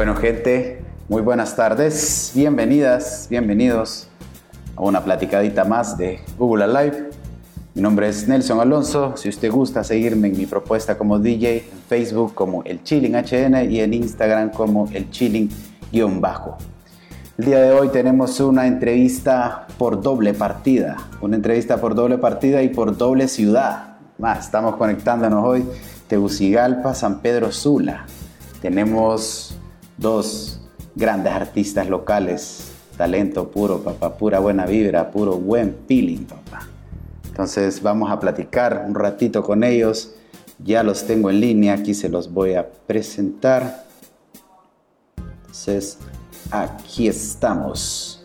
Bueno, gente, muy buenas tardes. Bienvenidas, bienvenidos a una platicadita más de Google Live. Mi nombre es Nelson Alonso. Si usted gusta seguirme en mi propuesta como DJ, en Facebook como El Chilling HN y en Instagram como El Chilling-bajo. El día de hoy tenemos una entrevista por doble partida, una entrevista por doble partida y por doble ciudad. Más, estamos conectándonos hoy Tegucigalpa, San Pedro Sula. Tenemos dos grandes artistas locales, talento puro, papá, pura buena vibra, puro buen feeling, papá. Entonces vamos a platicar un ratito con ellos. Ya los tengo en línea, aquí se los voy a presentar. Entonces, aquí estamos.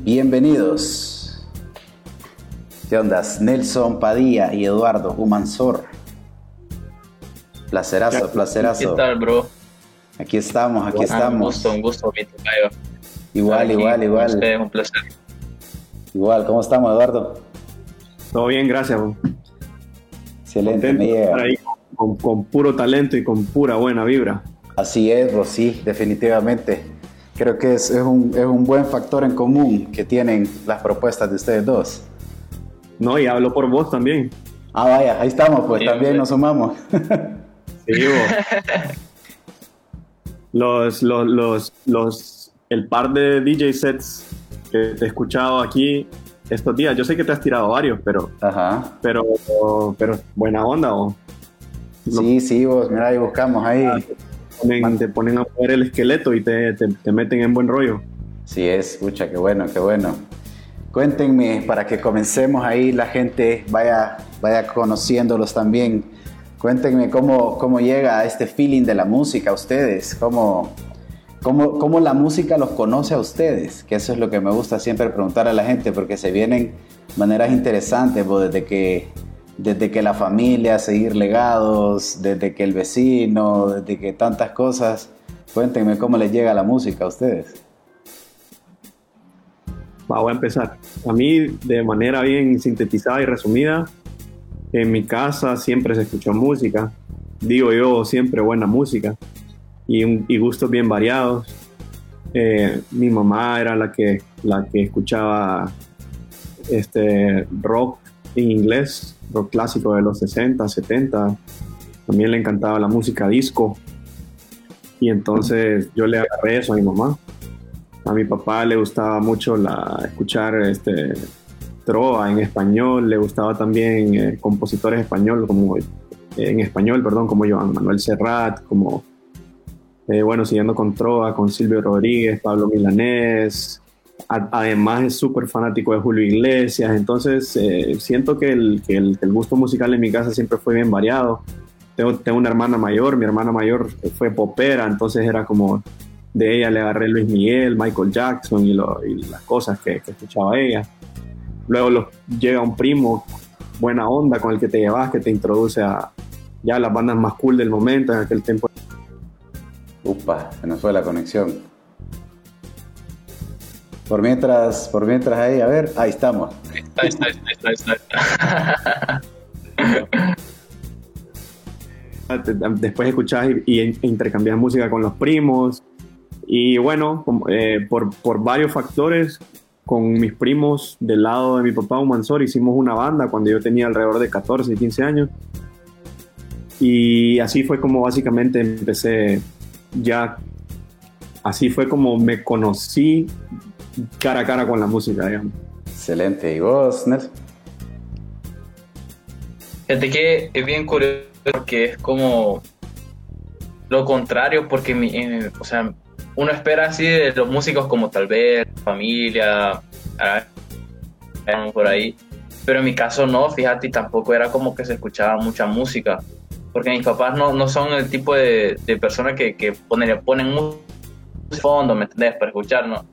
Bienvenidos. ¿Qué onda? Nelson Padilla y Eduardo Humansor. Placerazo, placerazo. ¿Qué tal, bro? Aquí estamos, aquí estamos. Un gusto, un gusto, mi Igual, igual, igual. Usted, un placer. Igual, ¿cómo estamos, Eduardo? Todo bien, gracias. Excelente, me Ahí con, con, puro talento y con pura buena vibra. Así es, Rosy, definitivamente. Creo que es, es, un, es un buen factor en común que tienen las propuestas de ustedes dos. No, y hablo por vos también. Ah, vaya, ahí estamos, pues también nos sumamos. Sí, los, los, los, los, el par de DJ sets que te he escuchado aquí estos días, yo sé que te has tirado varios, pero, Ajá. pero, pero buena onda. ¿o? Sí, sí, vos, mira, ahí buscamos ahí. Ah, te ponen, a poner el esqueleto y te, te, te, meten en buen rollo. Sí, es, escucha, qué bueno, qué bueno. Cuéntenme para que comencemos ahí, la gente vaya, vaya conociéndolos también. Cuéntenme cómo, cómo llega a este feeling de la música a ustedes, cómo, cómo, cómo la música los conoce a ustedes, que eso es lo que me gusta siempre preguntar a la gente, porque se vienen maneras interesantes, pues, desde que, desde que la familia, seguir legados, desde que el vecino, desde que tantas cosas. Cuéntenme cómo les llega la música a ustedes. voy a empezar. A mí, de manera bien sintetizada y resumida, en mi casa siempre se escuchó música, digo yo, siempre buena música y, gustos bien variados. Eh, mi mamá era la que, la que escuchaba este rock en inglés, rock clásico de los 60, 70. También le encantaba la música disco. Y entonces yo le agarré eso a mi mamá. A mi papá le gustaba mucho la, escuchar este, trova en español, le gustaba también eh, compositores españoles como eh, en español, perdón, como Joan Manuel Serrat, como eh, bueno, siguiendo con trova, con Silvio Rodríguez, Pablo Milanés. Además es súper fanático de Julio Iglesias, entonces eh, siento que el, que, el, gusto musical en mi casa siempre fue bien variado. Tengo, una hermana mayor, mi hermana mayor fue popera, entonces era como de ella le agarré Luis Miguel, Michael Jackson y, las cosas que escuchaba ella. Luego los, llega un primo, buena onda, con el que te llevas, que te introduce a ya las bandas más cool del momento en aquel tiempo. Upa, se nos fue la conexión. Por mientras, por mientras ahí, a ver, ahí estamos. Ahí está, ahí está, ahí está, ahí está. Después escuchás y, y intercambias música con los primos. Y bueno, eh, por, por varios factores, con mis primos del lado de mi papá, un Mansor, hicimos una banda cuando yo tenía alrededor de 14 y 15 años. Y así fue como básicamente empecé ya, así fue como me conocí cara a cara con la música, digamos. Excelente. ¿Y vos, Nelson? Fíjate que es bien curioso porque es como lo contrario, porque mi, eh, o sea, uno espera así de los músicos como tal vez familia, por ahí. Pero en mi caso no, fíjate, y tampoco era como que se escuchaba mucha música. Porque mis papás no, no son el tipo de, de personas que, que ponen, ponen fondo, ¿me entendés? Para escuchar, ¿no?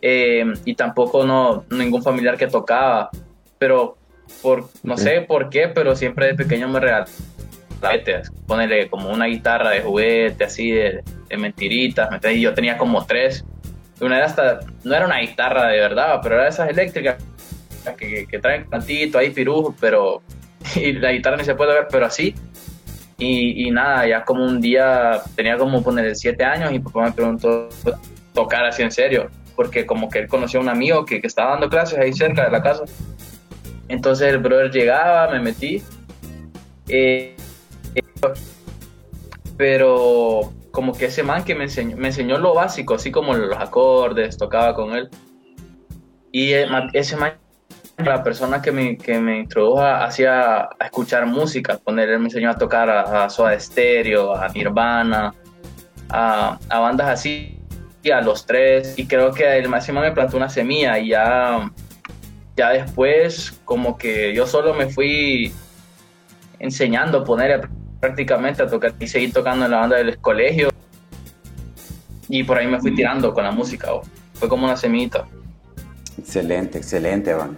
Eh, y tampoco no, ningún familiar que tocaba. Pero por, no sé por qué, pero siempre de pequeño me regalaban ponerle como una guitarra de juguete, así de, de mentiritas, ¿me y yo tenía como tres. Una de hasta, no era una guitarra de verdad, pero era esas eléctricas que, que, que traen cantito ahí, pirujo, pero, y la guitarra ni se puede ver, pero así. Y, nada, ya como un día, tenía como poner siete años y papá me preguntó tocar así en serio, porque como que él conoció a un amigo que, que estaba dando clases ahí cerca de la casa. Entonces el brother llegaba, me metí. Eh, pero como que ese man que me enseñó, me enseñó lo básico, así como los acordes, tocaba con él. Y ese man, la persona que me, que me introdujo hacia a escuchar música, poner, él me enseñó a tocar a, a Soda Stereo, a Nirvana, a, a, bandas así, y a los tres. Y creo que el máximo me plantó una semilla y ya, ya después como que yo solo me fui enseñando poner prácticamente a tocar y seguir tocando en la banda del colegio. Y por ahí me fui tirando con la música. Fue como una semita. Excelente, excelente, Ron.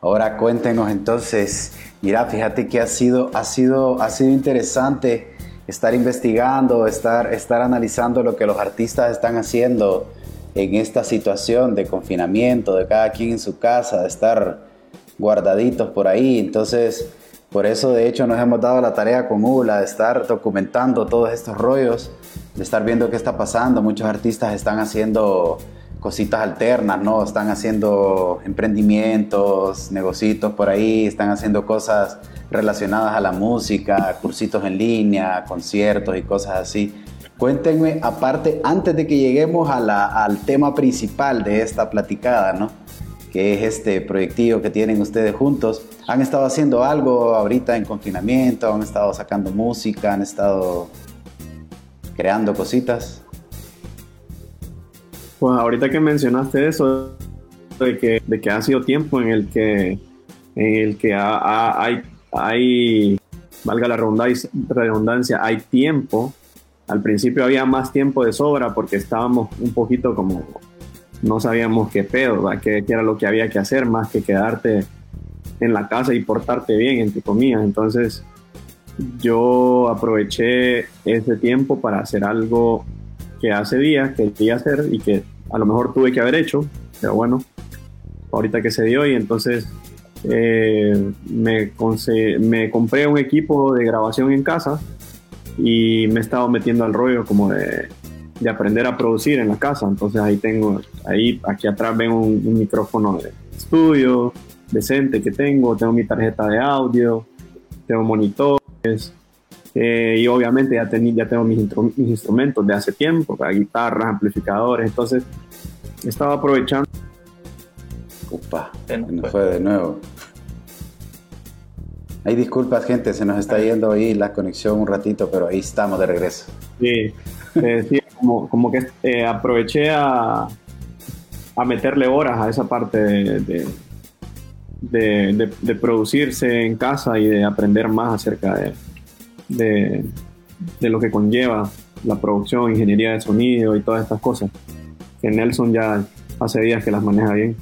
Ahora cuéntenos entonces, mira, fíjate que ha sido, ha sido, ha sido interesante estar investigando, estar, estar analizando lo que los artistas están haciendo en esta situación de confinamiento, de cada quien en su casa, de estar guardaditos por ahí. Entonces, por eso de hecho nos hemos dado la tarea con ULA de estar documentando todos estos rollos, de estar viendo qué está pasando. Muchos artistas están haciendo cositas alternas, ¿no? Están haciendo emprendimientos, negocios por ahí, están haciendo cosas relacionadas a la música, cursitos en línea, conciertos y cosas así. Cuéntenme, aparte, antes de que lleguemos al tema principal de esta platicada, ¿no? Que es este proyectillo que tienen ustedes juntos. ¿Han estado haciendo algo ahorita en confinamiento? ¿Han estado sacando música? ¿Han estado creando cositas? Pues ahorita que mencionaste eso, de que, de que ha sido tiempo en el que, en el que hay, hay, valga la redundancia, hay tiempo. Al principio había más tiempo de sobra porque estábamos un poquito como, no sabíamos qué pedo, qué, qué era lo que había que hacer, más que quedarte en la casa y portarte bien, entre comillas. Entonces, yo aproveché ese tiempo para hacer algo que hace días quería hacer y que a lo mejor tuve que haber hecho, pero bueno, ahorita que se dio y entonces eh, me, me compré un equipo de grabación en casa y me he estado metiendo al rollo como de, de, aprender a producir en la casa. Entonces ahí tengo, ahí aquí atrás ven un, un micrófono de estudio, decente que tengo, tengo mi tarjeta de audio, tengo monitores eh, y obviamente ya, ya tengo mis, mis, instrumentos de hace tiempo, guitarras, amplificadores, entonces estaba aprovechando. Upa, nos fue de nuevo. Hay disculpas, gente, se nos está yendo ahí la conexión un ratito, pero ahí estamos de regreso. Sí, eh, sí como, como, que eh, aproveché a, a meterle horas a esa parte de de, producirse en casa y de aprender más acerca de, de, lo que conlleva la producción, ingeniería de sonido y todas estas cosas. Que Nelson ya hace días que las maneja bien.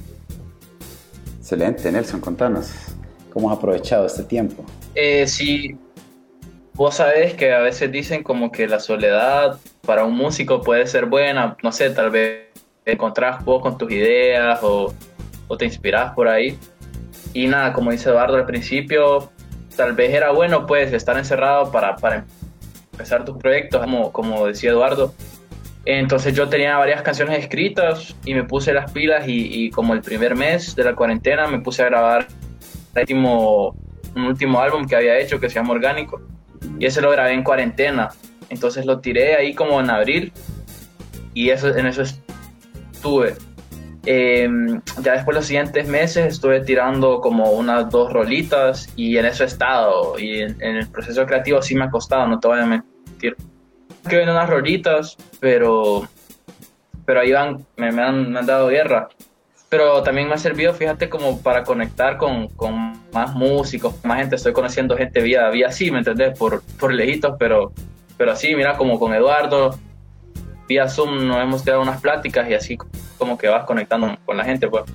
Excelente, Nelson, contanos, ¿cómo has aprovechado este tiempo? Eh, sí, vos sabés que a veces dicen como que la soledad para un músico puede ser buena, no sé, tal vez encontrás vos con tus ideas o, o te inspirás por ahí. Y nada, como dice Eduardo al principio, tal vez era bueno pues estar encerrado para, para empezar tus proyectos, como, como decía Eduardo. Entonces yo tenía varias canciones escritas y me puse las pilas y, como el primer mes de la cuarentena me puse a grabar el último, un último álbum que había hecho que se llama Orgánico y ese lo grabé en cuarentena. Entonces lo tiré ahí como en abril y eso, en eso estuve. Em, ya después los siguientes meses estuve tirando como unas dos rolitas y en eso he estado. Y en, el proceso creativo sí me ha costado, no te voy a mentir. Que ven unas rolitas, pero, pero ahí van, me, me, han, me, han, dado guerra. Pero también me ha servido, fíjate, como para conectar con, con más músicos, más gente. Estoy conociendo gente vía, vía sí, ¿me entendés? Por, por lejitos, pero, pero así, mira, como con Eduardo, vía Zoom nos hemos quedado unas pláticas y así como que vas conectando con la gente, pues.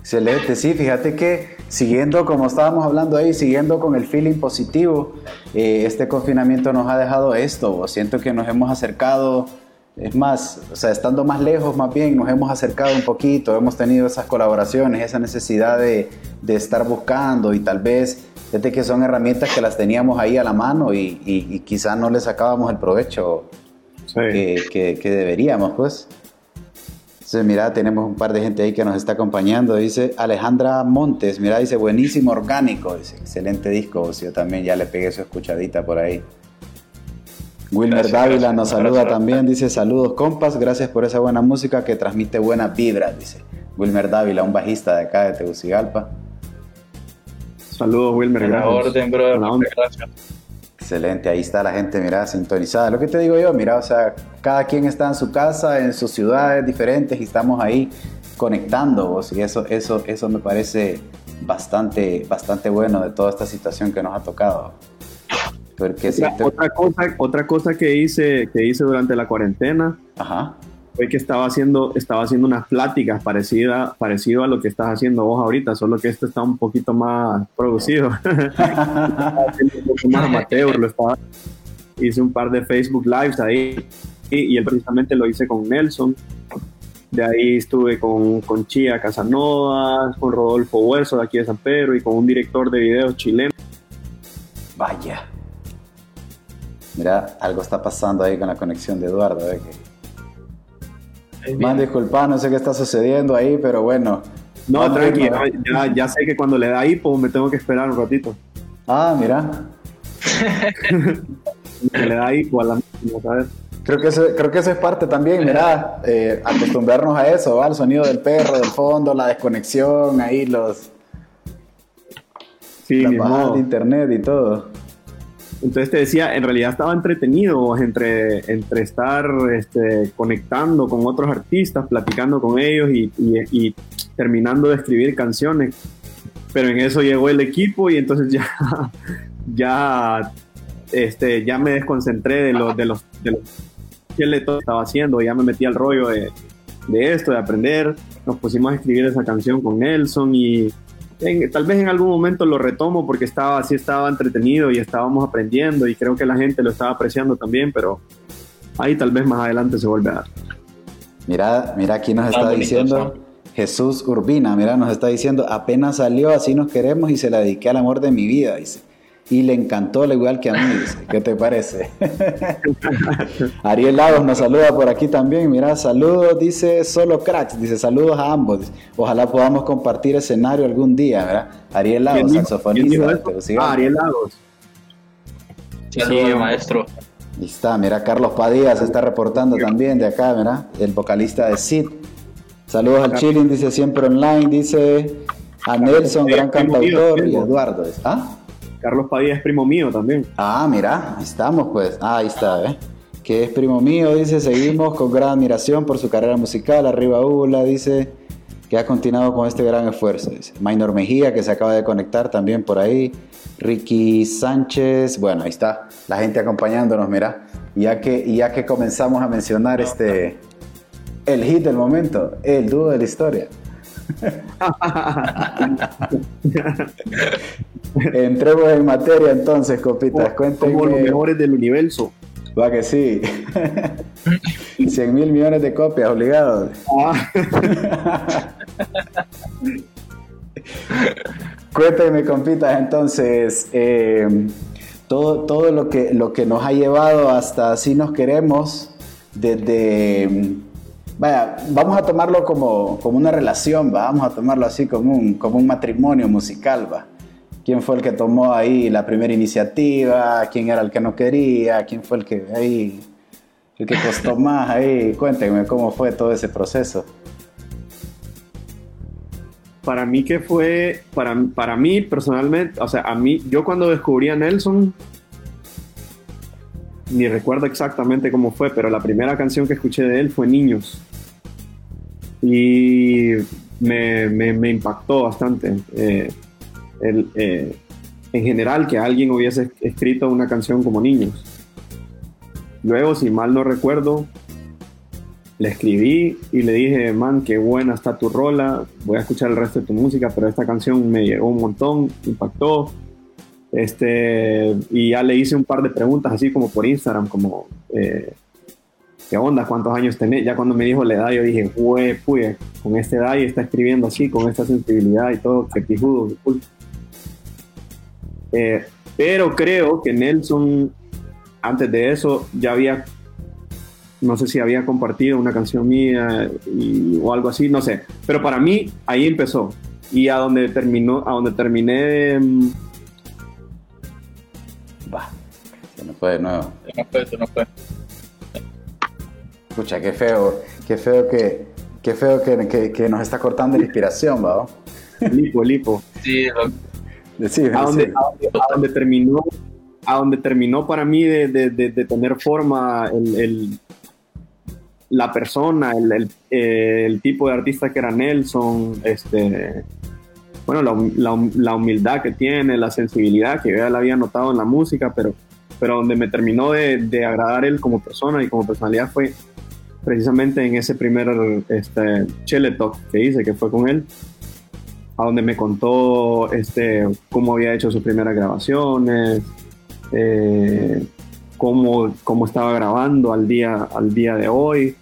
Excelente, sí, fíjate que siguiendo, como estábamos hablando ahí, siguiendo con el feeling positivo, eh, este confinamiento nos ha dejado esto, siento que nos hemos acercado es más, o sea, estando más lejos, más bien nos hemos acercado un poquito, hemos tenido esas colaboraciones, esa necesidad de, de estar buscando y tal vez, desde que son herramientas que las teníamos ahí a la mano y, y, quizás no le sacábamos el provecho que, que, que, deberíamos, pues. Entonces, mira, tenemos un par de gente ahí que nos está acompañando. Dice Alejandra Montes, mira, dice buenísimo, orgánico. Dice, excelente disco. Yo también ya le pegué su escuchadita por ahí. Wilmer Dávila nos saluda también, dice saludos compas, gracias por esa buena música que transmite buenas vibras, dice Wilmer Dávila, un bajista de acá de Tegucigalpa. Saludos Wilmer, la orden, brother, gracias. Excelente, ahí está la gente, mira, sintonizada. Lo que te digo yo, mira, o sea, cada quien está en su casa, en sus ciudades diferentes y estamos ahí conectando, y eso, eso, eso me parece bastante, bastante bueno de toda esta situación que nos ha tocado. Porque otra, cosa, otra cosa que hice, que hice durante la cuarentena fue que estaba haciendo, estaba haciendo unas pláticas parecidas parecido a lo que estás haciendo vos ahorita, solo que esto está un poquito más producido. un poco más amateur, lo estaba, hice un par de Facebook Lives ahí y, y él precisamente lo hice con Nelson. De ahí estuve con, con Chía Casanova, con Rodolfo Hueso de aquí de San Pedro y con un director de videos chileno. Vaya. Mira, algo está pasando ahí con la conexión de Eduardo. ¿eh? Más disculpa, no sé qué está sucediendo ahí, pero bueno. No, tranquilo, ya, ya, sé que cuando le da hipo me tengo que esperar un ratito. Ah, mira. le da hipo a la ¿sabes? Creo que, eso, creo que eso es parte también, mira, eh, acostumbrarnos a eso, al sonido del perro, del fondo, la desconexión, ahí los... Sí, la de internet y todo. Entonces te decía, en realidad estaba entretenido entre, entre estar este, conectando con otros artistas, platicando con ellos y, terminando de escribir canciones. Pero en eso llegó el equipo y entonces ya, ya, este, ya me desconcentré de, lo, de los, de los que él estaba haciendo, ya me metí al rollo de, de esto, de aprender. Nos pusimos a escribir esa canción con Nelson y tal vez en algún momento lo retomo porque estaba así estaba entretenido y estábamos aprendiendo y creo que la gente lo estaba apreciando también, pero ahí tal vez más adelante se vuelve a dar. Mira, mira aquí nos está diciendo Jesús Urbina, mira, nos está diciendo, apenas salió, así nos queremos y se la dediqué al amor de mi vida, dice y le encantó al igual que a mí. ¿Qué te parece? Ariel Lagos nos saluda por aquí también. Mira, saludos, dice solo cracks. Dice saludos a ambos. Ojalá podamos compartir escenario algún día. ¿verdad? Ariel Lagos, saxofonista. Ah, Ariel Lagos. Sí, maestro. Ahí está, mira, Carlos Padilla se está reportando también de acá, mira, el vocalista de Sid. Saludos al Chilling, dice siempre online, dice a Nelson, gran cantautor, y Eduardo. ¿Ah? Carlos Padilla es primo mío también. Ah, mira, estamos pues. Ah, ahí está, ¿eh? Que es primo mío, dice, seguimos con gran admiración por su carrera musical. Arriba Ula, dice, que ha continuado con este gran esfuerzo. Dice. Maynor Mejía, que se acaba de conectar también por ahí. Ricky Sánchez, bueno, ahí está la gente acompañándonos, mira. Ya que, ya que comenzamos a mencionar este, el hit del momento, el dúo de la historia. Entremos en materia entonces, copitas. Cuéntenme. Como los mejores del universo. Va que sí. 100 mil millones de copias, obligados. Ah. Cuéntenme, compitas, entonces, eh, todo, todo lo, que, lo que nos ha llevado hasta así nos queremos, desde vaya, vamos a tomarlo como, como una relación, ¿va? vamos a tomarlo así como un, como un matrimonio musical, ¿va? ¿Quién fue el que tomó ahí la primera iniciativa? ¿Quién era el que no quería? ¿Quién fue el que ahí, el que costó más ahí? Cuéntenme cómo fue todo ese proceso. Para mí que fue, para, para mí personalmente, o sea, a mí, yo cuando descubrí a Nelson, ni recuerdo exactamente cómo fue, pero la primera canción que escuché de él fue Niños. Y me, impactó bastante. Eh, eh, en general, que alguien hubiese escrito una canción como Niños. Luego, si mal no recuerdo, le escribí y le dije, man, qué buena está tu rola, voy a escuchar el resto de tu música, pero esta canción me llegó un montón, impactó este, y ya le hice un par de preguntas así como por Instagram, como, eh, ¿qué onda? ¿Cuántos años tenés? Ya cuando me dijo la edad, yo dije, güey, pues, con esta edad y está escribiendo así, con esta sensibilidad y todo, que pijudo. Eh, pero creo que Nelson, antes de eso, ya había, no sé si había compartido una canción mía o algo así, no sé. Pero para mí, ahí empezó. Y a donde terminó, a donde terminé. Mm, Va, se me fue de nuevo. Se no fue, se no fue. Escucha, qué feo, qué feo que, qué feo que, que, nos está cortando la inspiración, ¿va? Lipo, lipo. Sí, a, donde, a, donde, terminó, a donde terminó para mí de, de, de, tener forma el, el, la persona, el, el, tipo de artista que era Nelson, este, bueno, la, la, humildad que tiene, la sensibilidad que ya la había notado en la música, pero, pero donde me terminó de, de agradar él como persona y como personalidad fue precisamente en ese primer este, Chele Talk que hice, que fue con él, a donde me contó este, cómo había hecho sus primeras grabaciones, eh, cómo, cómo, estaba grabando al día, al día de hoy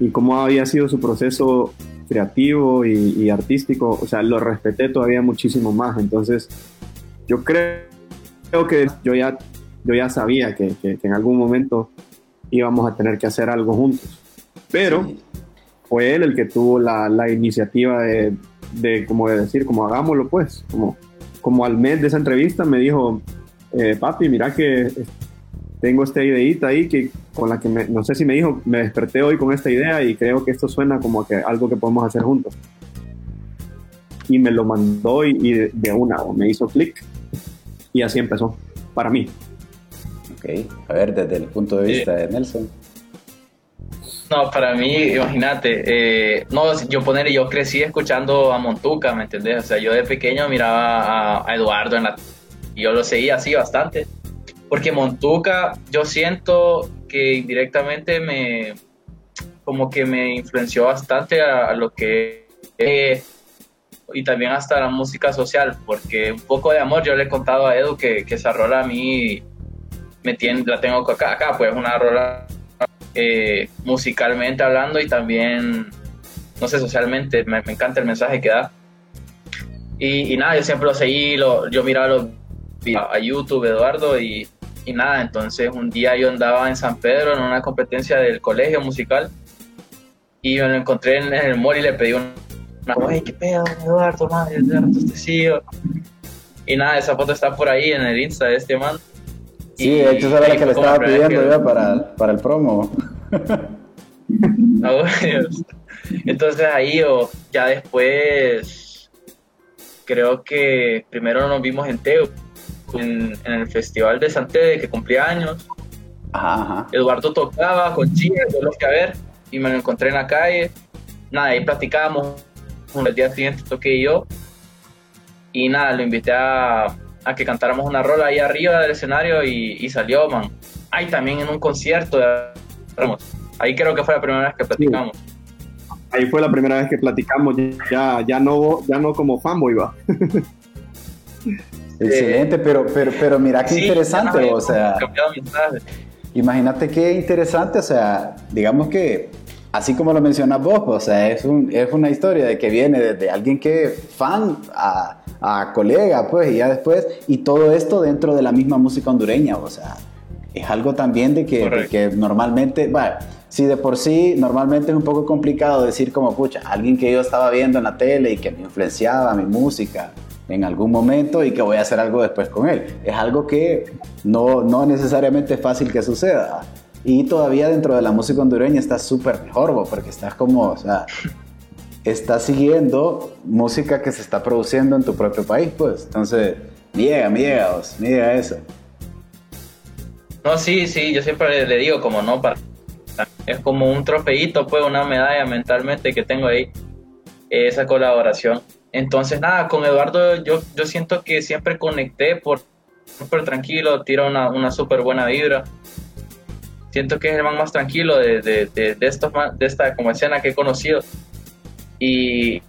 y cómo había sido su proceso creativo y, artístico, o sea, lo respeté todavía muchísimo más. Entonces, yo creo, que yo ya, yo ya sabía que, en algún momento íbamos a tener que hacer algo juntos. Pero fue él el que tuvo la, la iniciativa de, de, como de decir, como hagámoslo pues, como, como al mes de esa entrevista me dijo, eh, papi, mira que tengo esta ideita ahí que con la que no sé si me dijo, me desperté hoy con esta idea y creo que esto suena como que algo que podemos hacer juntos. Y me lo mandó y, de, una, me hizo clic y así empezó, para mí. A ver, desde el punto de vista de Nelson. No, para mí, imagínate, eh, no, yo poner, yo crecí escuchando a Montuca, ¿me entendés? O sea, yo de pequeño miraba a, Eduardo en la... Y yo lo seguía así bastante porque Montuca yo siento que indirectamente me como que me influenció bastante a, lo que y también hasta la música social porque un poco de amor yo le he contado a Edu que, que esa rola a mí me tiene, la tengo acá, acá pues una rola eh, musicalmente hablando y también no sé socialmente me, encanta el mensaje que da y, nada yo siempre lo seguí lo, yo miraba los a YouTube Eduardo y y nada, entonces un día yo andaba en San Pedro en una competencia del colegio musical y me lo encontré en, el mall y le pedí una, oye, qué pedo, Eduardo, madre, te sigo. Y nada, esa foto está por ahí en el Insta de este man. Sí, de hecho esa era la que le estaba pidiendo yo para, para el promo. Ah, entonces ahí o ya después creo que primero nos vimos en Teo en, el Festival de Santede que cumplía años. Eduardo tocaba con chicas, yo los que a ver, y me lo encontré en la calle. Nada, ahí platicábamos. El día siguiente toqué yo. Y nada, lo invité a, a que cantáramos una rola ahí arriba del escenario y, salió, man. Ahí también en un concierto. Ahí creo que fue la primera vez que platicamos. Ahí fue la primera vez que platicamos, ya, ya, no, ya no como fanboy, va. Excelente, pero, pero, pero mira qué interesante, o sea, imagínate qué interesante, o sea, digamos que, así como lo mencionas vos, o sea, es, un, es una historia de que viene desde alguien que fan a, a colega, pues, y ya después, y todo esto dentro de la misma música hondureña, o sea, es algo también de que, de que normalmente, bueno, si de por sí normalmente es un poco complicado decir como, pucha, alguien que yo estaba viendo en la tele y que me influenciaba mi música, en algún momento y que voy a hacer algo después con él. Es algo que no, no necesariamente es fácil que suceda. Y todavía dentro de la música hondureña está súper mejor, porque estás como, o sea, estás siguiendo música que se está produciendo en tu propio país, pues. Entonces, eso. No, sí, sí, yo siempre le digo como no, para, es como un trofeito, pues una medalla mentalmente que tengo ahí, esa colaboración. Entonces, nada, con Eduardo yo, yo siento que siempre conecté por súper tranquilo, tira una, una súper buena vibra. Siento que es el man más tranquilo de, de, de, estos, de esta como escena que he conocido. Y,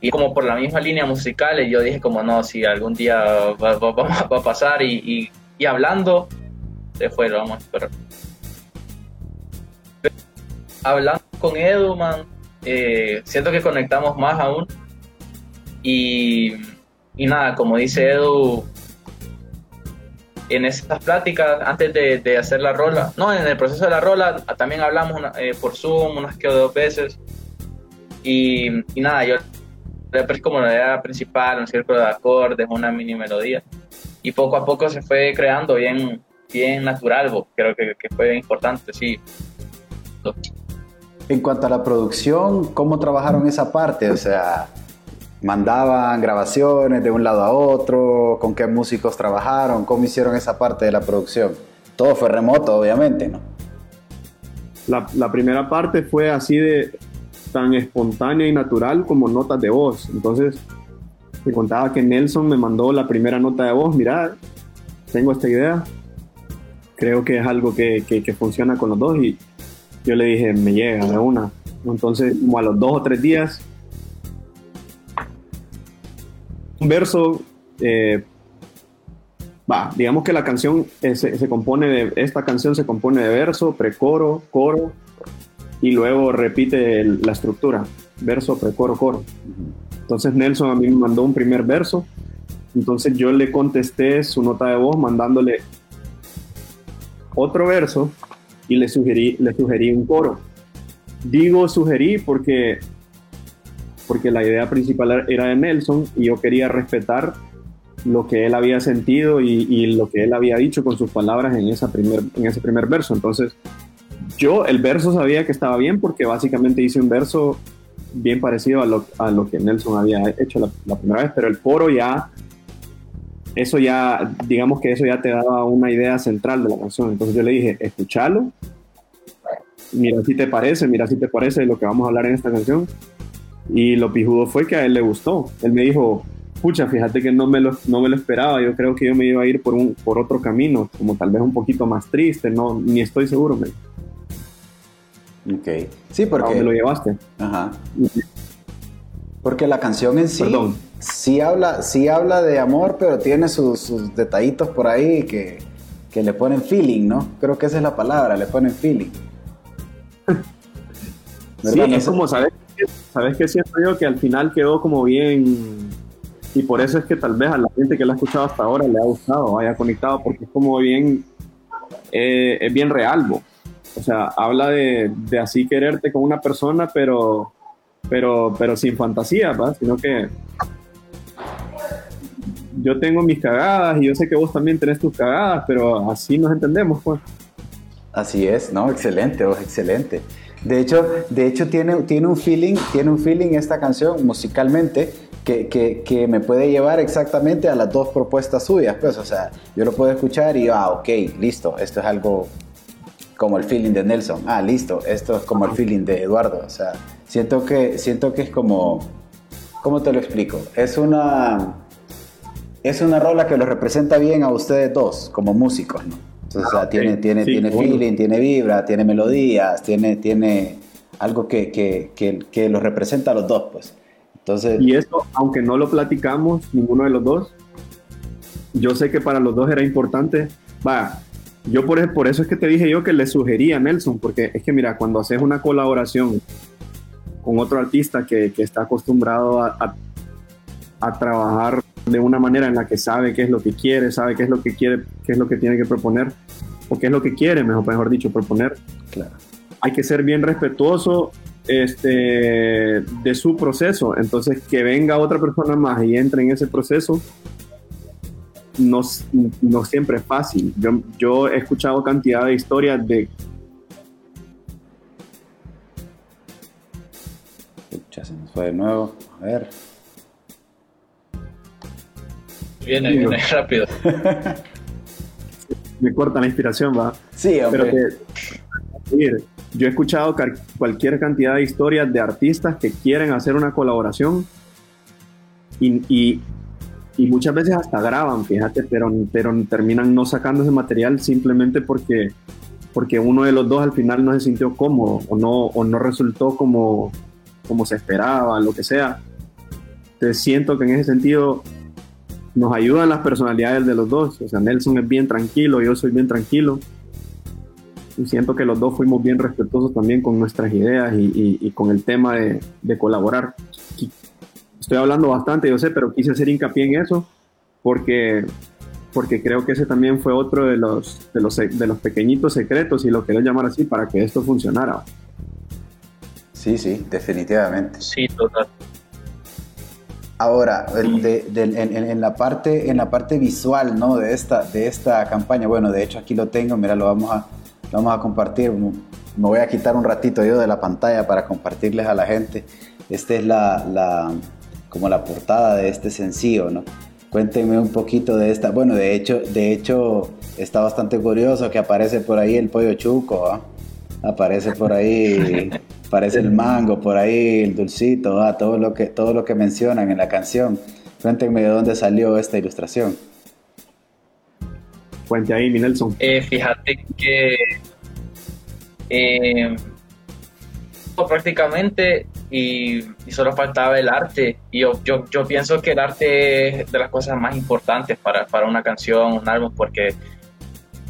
y, como por la misma línea musical, yo dije como no, si algún día va, va, a pasar y, y, y, hablando, de fue, lo vamos a esperar. hablando con Edu, man, eh, siento que conectamos más aún. Y, y nada, como dice Edu, en esas pláticas, antes de, hacer la rola, no, en el proceso de la rola, también hablamos eh, por Zoom unas que dos veces. Y, y nada, yo como la idea principal, un círculo de acordes, una mini melodía. Y poco a poco se fue creando bien, bien natural, creo que, que fue importante, sí. En cuanto a la producción, ¿cómo trabajaron esa parte? O sea, mandaban grabaciones de un lado a otro, con qué músicos trabajaron, cómo hicieron esa parte de la producción. Todo fue remoto, obviamente, ¿no? La, la primera parte fue así de tan espontánea y natural como notas de voz. Entonces, me contaba que Nelson me mandó la primera nota de voz, mira, tengo esta idea, creo que es algo que, que, que funciona con los dos y yo le dije, me llega de una. Entonces, como a los dos o tres días, verso, eh, digamos que la canción eh, se, compone de, esta canción se compone de verso, precoro, coro, y luego repite la estructura, verso, precoro, coro. Entonces Nelson a mí me mandó un primer verso, entonces yo le contesté su nota de voz mandándole otro verso y le sugerí, le sugerí un coro. Digo sugerí porque porque la idea principal era de Nelson y yo quería respetar lo que él había sentido y, lo que él había dicho con sus palabras en, esa primer, en ese primer verso. Entonces, yo el verso sabía que estaba bien porque básicamente hice un verso bien parecido a lo, a lo que Nelson había hecho la, la, primera vez, pero el coro ya, eso ya, digamos que eso ya te daba una idea central de la canción. Entonces yo le dije, escúchalo, mira si te parece, mira si te parece lo que vamos a hablar en esta canción y lo pijudo fue que a él le gustó. Él me dijo, pucha, fíjate que no me lo, no me lo esperaba, yo creo que yo me iba a ir por, un, por otro camino, como tal vez un poquito más triste, no, ni estoy seguro. Me... Ok, sí, porque... ¿A dónde lo llevaste? Ajá. Porque la canción en sí, sí habla, sí habla de amor, pero tiene sus, detallitos por ahí que, que le ponen feeling, ¿no? Creo que esa es la palabra, le ponen feeling. sí, es como, ¿sabes? ¿Sabes qué siento yo? Que al final quedó como bien, y por eso es que tal vez a la gente que lo ha escuchado hasta ahora le ha gustado, haya conectado, porque es como bien, eh, es bien real, o sea, habla de, de, así quererte con una persona, pero, pero, pero sin fantasía, ¿va? sino que yo tengo mis cagadas y yo sé que vos también tenés tus cagadas, pero así nos entendemos, pues. Así es, no, excelente, vos, excelente. De hecho, de hecho tiene, tiene, un feeling, tiene un feeling esta canción musicalmente que, que, me puede llevar exactamente a las dos propuestas suyas. Pues, o sea, yo lo puedo escuchar y, ah, ok, listo, esto es algo como el feeling de Nelson. Ah, listo, esto es como el feeling de Eduardo. O sea, siento que, siento que es como, ¿cómo te lo explico? Es una, es una rola que lo representa bien a ustedes dos como músicos. O sea, tiene, tiene, tiene feeling, tiene vibra, tiene melodías, tiene, tiene algo que, que, que, que los representa a los dos, pues. Entonces... Y eso, aunque no lo platicamos ninguno de los dos, yo sé que para los dos era importante. Va, yo por, por eso es que te dije yo que le sugería a Nelson, porque es que mira, cuando haces una colaboración con otro artista que, que está acostumbrado a, a, a, trabajar de una manera en la que sabe qué es lo que quiere, sabe qué es lo que quiere, qué es lo que tiene que proponer, o qué es lo que quiere, mejor, mejor dicho, proponer. Claro. Hay que ser bien respetuoso este, de su proceso. Entonces, que venga otra persona más y entre en ese proceso, no, no siempre es fácil. Yo, yo he escuchado cantidad de historias de... Ya se nos fue de nuevo. A ver. Viene, viene rápido. me corta la inspiración, va. Sí, hombre. Pero yo he escuchado cualquier cantidad de historias de artistas que quieren hacer una colaboración y, y, y, muchas veces hasta graban, fíjate, pero, pero terminan no sacando ese material simplemente porque, porque uno de los dos al final no se sintió cómodo o no, o no resultó como, como se esperaba, lo que sea. Te siento que en ese sentido nos ayudan las personalidades de los dos. O sea, Nelson es bien tranquilo, yo soy bien tranquilo. siento que los dos fuimos bien respetuosos también con nuestras ideas y, con el tema de, de, colaborar. Estoy hablando bastante, yo sé, pero quise hacer hincapié en eso porque, porque creo que ese también fue otro de los, de los, de los pequeñitos secretos, y lo quiero llamar así, para que esto funcionara. Sí, sí, definitivamente. Sí, total. Ahora, en, la parte, en la parte visual ¿no? de, esta, de esta campaña, bueno, de hecho aquí lo tengo, mira, lo vamos a, vamos a compartir. Me voy a quitar un ratito yo de la pantalla para compartirles a la gente. Esta es la, como la portada de este sencillo, ¿no? Cuéntenme un poquito de esta. Bueno, de hecho, de hecho está bastante curioso que aparece por ahí el pollo chuco, ¿ah? Aparece por ahí, aparece el mango, por ahí el dulcito, ¿ah? todo lo que todo lo que mencionan en la canción. Cuéntenme de dónde salió esta ilustración. Cuente ahí, mi Nelson. Eh, fíjate que eh, prácticamente y, solo faltaba el arte. Y yo, yo, yo, pienso que el arte es de las cosas más importantes para, para una canción, un álbum, porque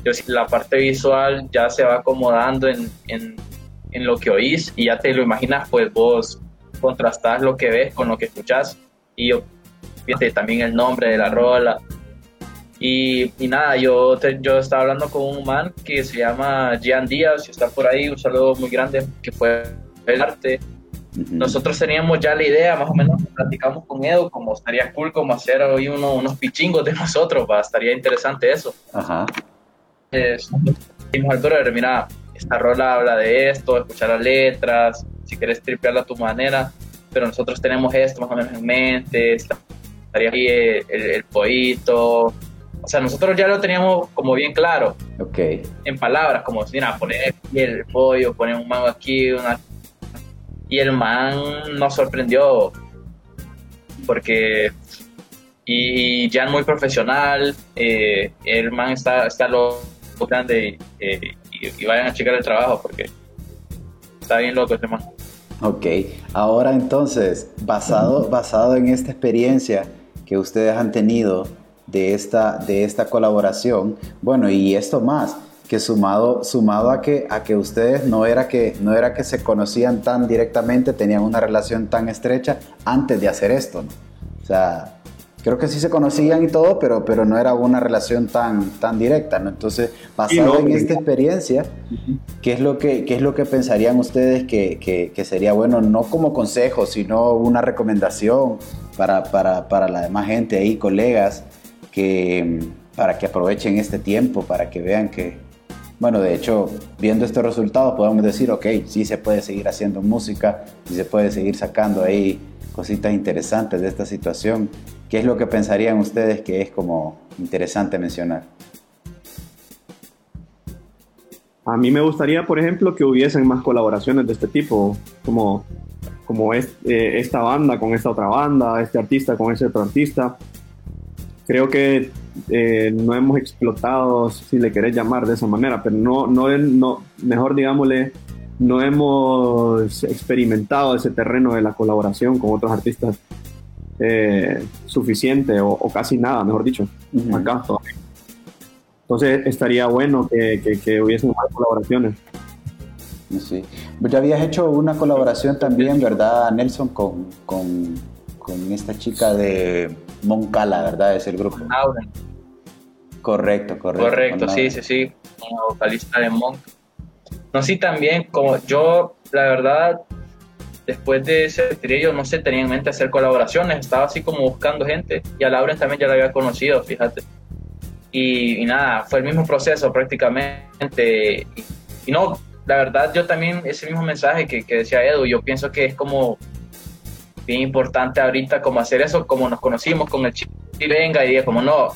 yo, la parte visual ya se va acomodando en, en, en, lo que oís y ya te lo imaginas, pues vos contrastás lo que ves con lo que escuchás. Y fíjate, también el nombre de la rola. Y, y nada, yo, yo estaba hablando con un man que se llama Gian Díaz, y está por ahí, un saludo muy grande, que fue el arte nosotros teníamos ya la idea, más o menos, platicamos con Edo, como estaría cool como hacer hoy uno, unos pichingos de nosotros, ¿va? estaría interesante eso. Ajá. Dijimos al brother, mira, esta rola habla de esto, escuchar las letras, si quieres tripearla a tu manera, pero nosotros tenemos esto más o menos en mente, estaría ahí el, el, pollito, o sea, nosotros ya lo teníamos como bien claro. Ok. En palabras, como, mira, poner el pollo, poner un mango aquí, una y el man nos sorprendió porque y ya muy profesional eh, el man está está lo grande eh, y, vayan a checar el trabajo porque está bien loco este man. Ok ahora entonces basado basado en esta experiencia que ustedes han tenido de esta de esta colaboración bueno y esto más que sumado, sumado a, que, a que ustedes no era que, no era que se conocían tan directamente, tenían una relación tan estrecha antes de hacer esto, O sea, creo que sí se conocían y todo, pero, pero no era una relación tan, tan directa, ¿no? Entonces, basado en esta experiencia, ¿qué es lo que, qué es lo que pensarían ustedes que, que, sería bueno, no como consejo, sino una recomendación para, para, para la demás gente ahí, colegas, que, para que aprovechen este tiempo, para que vean que, bueno, de hecho, viendo estos resultados podemos decir, ok, sí se puede seguir haciendo música, sí se puede seguir sacando ahí cositas interesantes de esta situación. ¿Qué es lo que pensarían ustedes que es como interesante mencionar? A mí me gustaría, por ejemplo, que hubiesen más colaboraciones de este tipo, como, como eh, esta banda con esta otra banda, este artista con ese otro artista. Creo que eh, no hemos explotado, si le querés llamar de esa manera, pero no, no, no, mejor digámosle, no hemos experimentado ese terreno de la colaboración con otros artistas eh, suficiente o, casi nada, mejor dicho, Entonces estaría bueno que, que, hubiesen más colaboraciones. Sí. Pues ya habías hecho una colaboración también, ¿verdad, Nelson, con, con, con esta chica de Moncala, ¿verdad? Es el grupo. Correcto, correcto. Correcto, sí, sí, sí, como vocalista de Monk. No, sí, también, como yo, la verdad, después de ese trío, no sé, tenía en mente hacer colaboraciones, estaba así como buscando gente, y a Lauren también ya la había conocido, fíjate. Y, nada, fue el mismo proceso prácticamente. Y, no, la verdad, yo también, ese mismo mensaje que, que decía Edu, yo pienso que es como bien importante ahorita como hacer eso, como nos conocimos con el chico y venga y diga como no,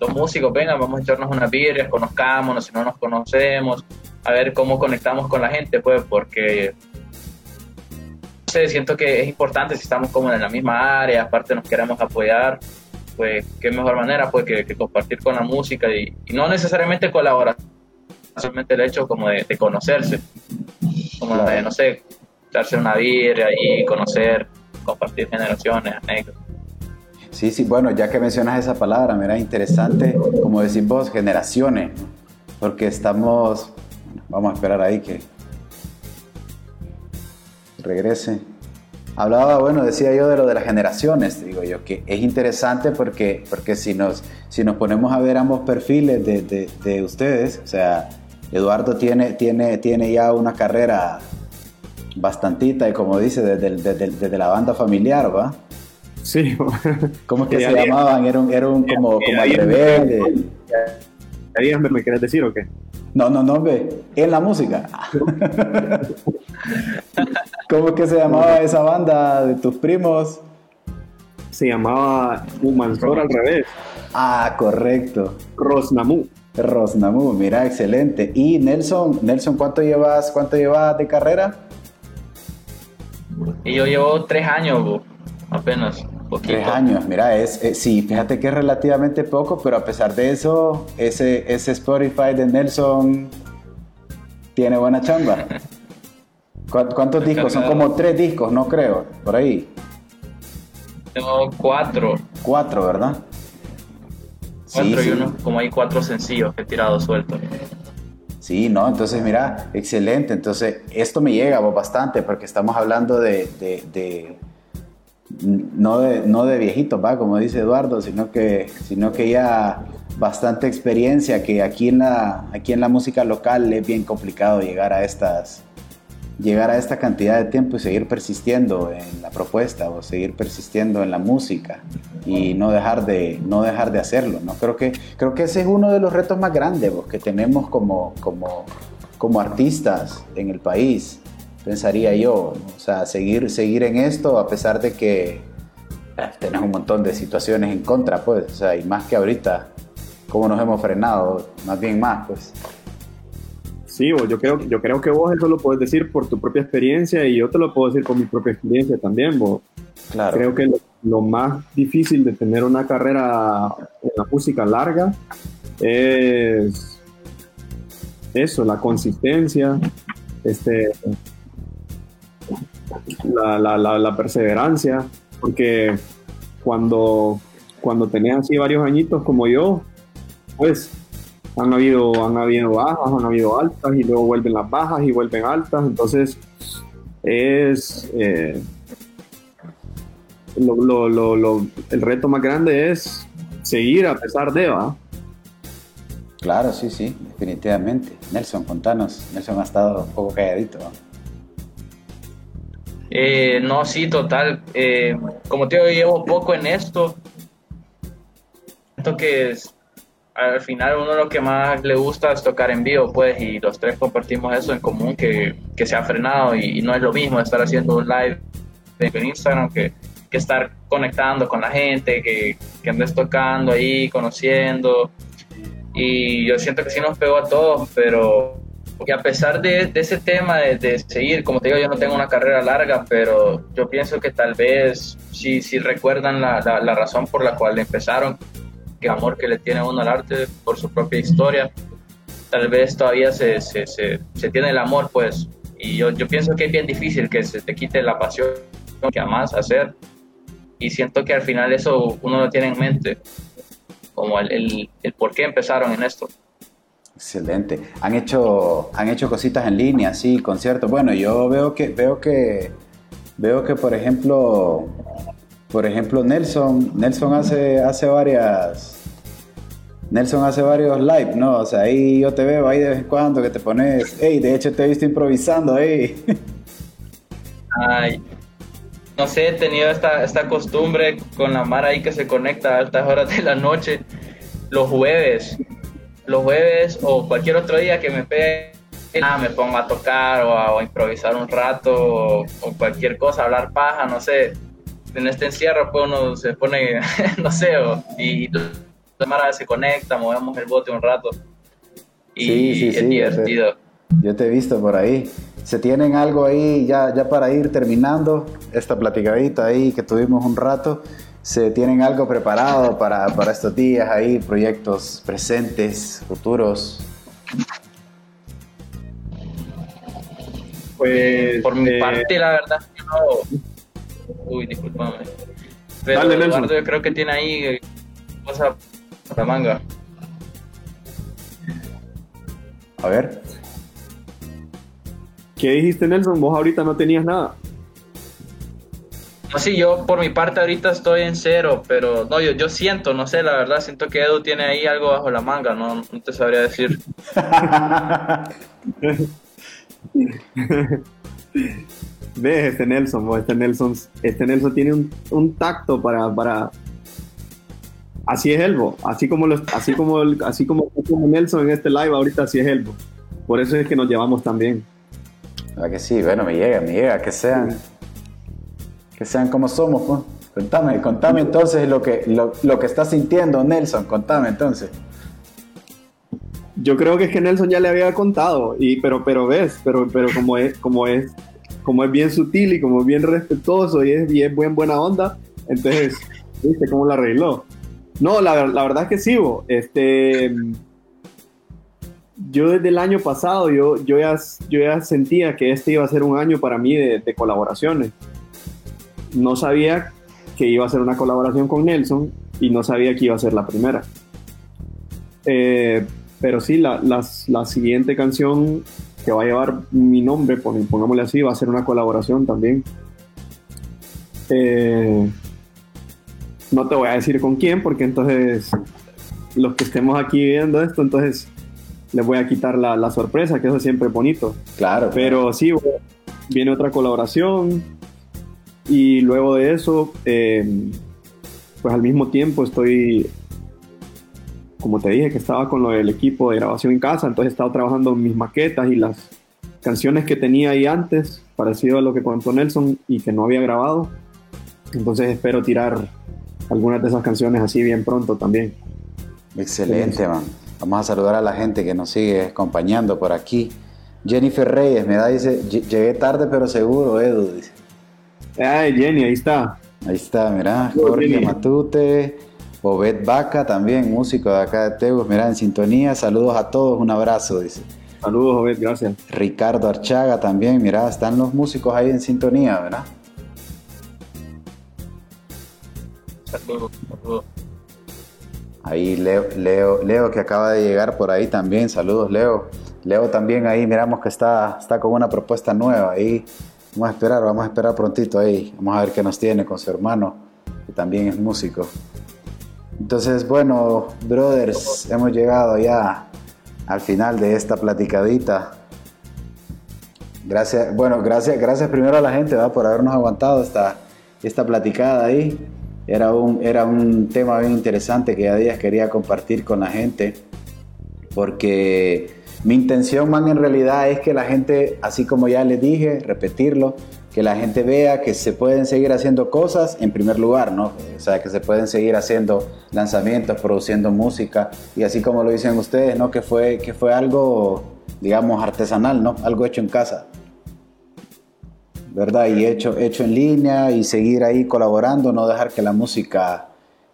los músicos, vengan, vamos a echarnos unas birrias, conozcámonos, si no nos conocemos, a ver cómo conectamos con la gente, pues, porque siento que es importante si estamos como en la misma área, aparte nos queremos apoyar, pues qué mejor manera pues que, compartir con la música y, no necesariamente colaborar, solamente el hecho como de, conocerse, como de, no sé, darse una birria y conocer, compartir generaciones, anécdotas. Sí, sí, bueno, ya que mencionas esa palabra, mira, interesante, como decís vos, generaciones, porque estamos, vamos a esperar ahí que regrese. Hablaba, bueno, decía yo de lo de las generaciones, digo yo, que es interesante porque, porque si, nos, si nos ponemos a ver ambos perfiles de, de, ustedes, o sea, Eduardo tiene, tiene, tiene ya una carrera bastantita y como dice, desde, desde, la banda familiar, ¿va? Sí. ¿Cómo es que se llamaban? Era un, era un como, como al revés. ¿Me, ¿Me quieres decir o qué? No, no, no, ve, en la música. ¿Cómo es que se llamaba esa banda de tus primos? Se llamaba Humansor al revés. Ah, correcto. Rosnamu. Rosnamu, mira, excelente. Y Nelson, Nelson, ¿cuánto llevas, cuánto llevas de carrera? Y yo llevo tres años, apenas. Tres años, mira, es, sí, fíjate que es relativamente poco, pero a pesar de eso, ese, ese Spotify de Nelson tiene buena chamba. ¿Cuántos discos? Son como tres discos, no creo, por ahí. Tengo cuatro. Cuatro, ¿verdad? Cuatro y uno, como hay cuatro sencillos que he tirado suelto. Sí, no, entonces mira, excelente. Entonces, esto me llega bastante porque estamos hablando de no de, no de viejitos, ¿va? como dice Eduardo, sino que, sino que ya bastante experiencia, que aquí en, la, aquí en la música local es bien complicado llegar a estas llegar a esta cantidad de tiempo y seguir persistiendo en la propuesta o seguir persistiendo en la música y no dejar de, no dejar de hacerlo. ¿no? Creo, que, creo que ese es uno de los retos más grandes que tenemos como, como, como artistas en el país pensaría yo. O sea, seguir, seguir en esto a pesar de que tenés un montón de situaciones en contra, pues. O sea, y más que ahorita, cómo nos hemos frenado, más bien más, pues. Sí, yo creo, yo creo que vos eso lo puedes decir por tu propia experiencia y yo te lo puedo decir por mi propia experiencia también, vos. Claro. Creo que lo, más difícil de tener una carrera en la música larga es eso, la consistencia, este, la, la, la, perseverancia, porque cuando, cuando tenés así varios añitos como yo, pues han habido, han habido bajas, han habido altas y luego vuelven las bajas y vuelven altas, entonces es... Eh, lo, lo, lo, el reto más grande es seguir a pesar de, ¿va? Claro, sí, sí, definitivamente. Nelson, contanos. Nelson ha estado un poco calladito. Eh, no, sí, total. Eh, como te digo, llevo poco en esto. Siento que es, al final uno lo que más le gusta es tocar en vivo, pues, y los tres compartimos eso en común, que, que se ha frenado y, no es lo mismo estar haciendo un live en Instagram que, que estar conectando con la gente, que, que andes tocando ahí, conociendo. Y yo siento que sí nos pegó a todos, pero y a pesar de, ese tema de, seguir, como te digo, yo no tengo una carrera larga, pero yo pienso que tal vez si, si recuerdan la, la, razón por la cual empezaron, que amor que le tiene uno al arte por su propia historia, tal vez todavía se, se, se, tiene el amor, pues. Y yo, yo pienso que es bien difícil que se te quite la pasión que amas hacer. Y siento que al final eso uno lo tiene en mente, como el, el, el por qué empezaron en esto. Excelente. Han hecho, han hecho cositas en línea, sí, conciertos. Bueno, yo veo que, veo que, veo que, por ejemplo, por ejemplo, Nelson, Nelson hace, hace varias, Nelson hace varios live, ¿no? O sea, ahí yo te veo ahí de vez en cuando que te pones, hey, de hecho te he visto improvisando ahí. Ay, no sé, he tenido esta, esta costumbre con la mar ahí que se conecta a altas horas de la noche, los jueves los jueves o cualquier otro día que me pegue, ah, me pongo a tocar o a, improvisar un rato o, cualquier cosa, hablar paja, no sé. En este encierro pues uno se pone, no sé, y la mara se conecta, movemos el bote un rato y es divertido. Yo te he visto por ahí. ¿Se tienen algo ahí ya, ya para ir terminando esta platicadita ahí que tuvimos un rato? ¿Se tienen algo preparado para, para estos días ahí? ¿Proyectos presentes, futuros? Pues. Por mi eh, parte, la verdad, no. Uy, discúlpame. Pero Dale, Eduardo, yo creo que tiene ahí eh, cosa para manga. A ver. ¿Qué dijiste, Nelson? Vos ahorita no tenías nada. No, sí, yo por mi parte ahorita estoy en cero, pero no, yo, yo siento, no sé, la verdad, siento que Edu tiene ahí algo bajo la manga, no, no te sabría decir. Ves, este Nelson, este Nelson, este Nelson tiene un, un tacto para, para, así es Elbo, así como los, así como así como, como Nelson en este live ahorita así es Elbo. Por eso es que nos llevamos tan bien. ¿Verdad que sí? Bueno, me llega, me llega, que sean, que sean como somos, pues. Contame, contame entonces lo que, lo, lo que estás sintiendo, Nelson, contame entonces. Yo creo que es que Nelson ya le había contado, y, pero, pero ves, pero, pero como es, como es, como es bien sutil y como es bien respetuoso y es bien buen buena onda, entonces, viste cómo la arregló. No, la, la verdad es que sí, bo. este, yo desde el año pasado, yo, yo, ya, yo ya sentía que este iba a ser un año para mí de, de colaboraciones. No sabía que iba a ser una colaboración con Nelson y no sabía que iba a ser la primera. Eh, pero sí, la, la siguiente canción que va a llevar mi nombre, pon- pongámosle así, va a ser una colaboración también. Eh, no te voy a decir con quién, porque entonces los que estemos aquí viendo esto, entonces les voy a quitar la, la sorpresa, que eso siempre es bonito. Claro. Pero sí, viene otra colaboración y luego de eso, eh, pues al mismo tiempo estoy, como te dije, que estaba con lo del equipo de grabación en casa, entonces he estado trabajando en mis maquetas y las canciones que tenía ahí antes, parecido a lo que contó Nelson y que no había grabado. Entonces espero tirar algunas de esas canciones así bien pronto también. Excelente, man. Vamos a saludar a la gente que nos sigue acompañando por aquí. Jennifer Reyes me da, dice, "Lle- llegué tarde pero seguro, Edu. Dice. Ay, Jenny, ahí está. Ahí está, mira, Muy Jorge. Matute, Obed Vaca también, músico de acá de Tegus, mira, en sintonía, saludos a todos, un abrazo, dice. Saludos, Obed, gracias. Ricardo Archaga también, mira, están los músicos ahí en sintonía, ¿verdad? Saludos, saludos. Ahí Leo, Leo, Leo que acaba de llegar por ahí también, saludos Leo. Leo también ahí, miramos que está, está con una propuesta nueva ahí. Vamos a esperar, vamos a esperar prontito ahí. Vamos a ver qué nos tiene con su hermano, que también es músico. Entonces, bueno, brothers, hemos llegado ya al final de esta platicadita. Gracias, bueno, gracias, gracias primero a la gente ¿verdad? por habernos aguantado esta, esta platicada ahí. Era un, era un tema bien interesante que ya días quería compartir con la gente, porque mi intención, man, en realidad es que la gente, así como ya les dije, repetirlo, que la gente vea que se pueden seguir haciendo cosas en primer lugar, ¿no? O sea, que se pueden seguir haciendo lanzamientos, produciendo música, y así como lo dicen ustedes, ¿no? Que fue, que fue algo, digamos, artesanal, ¿no? Algo hecho en casa. ¿verdad? Y hecho, hecho en línea y seguir ahí colaborando, no dejar que la música,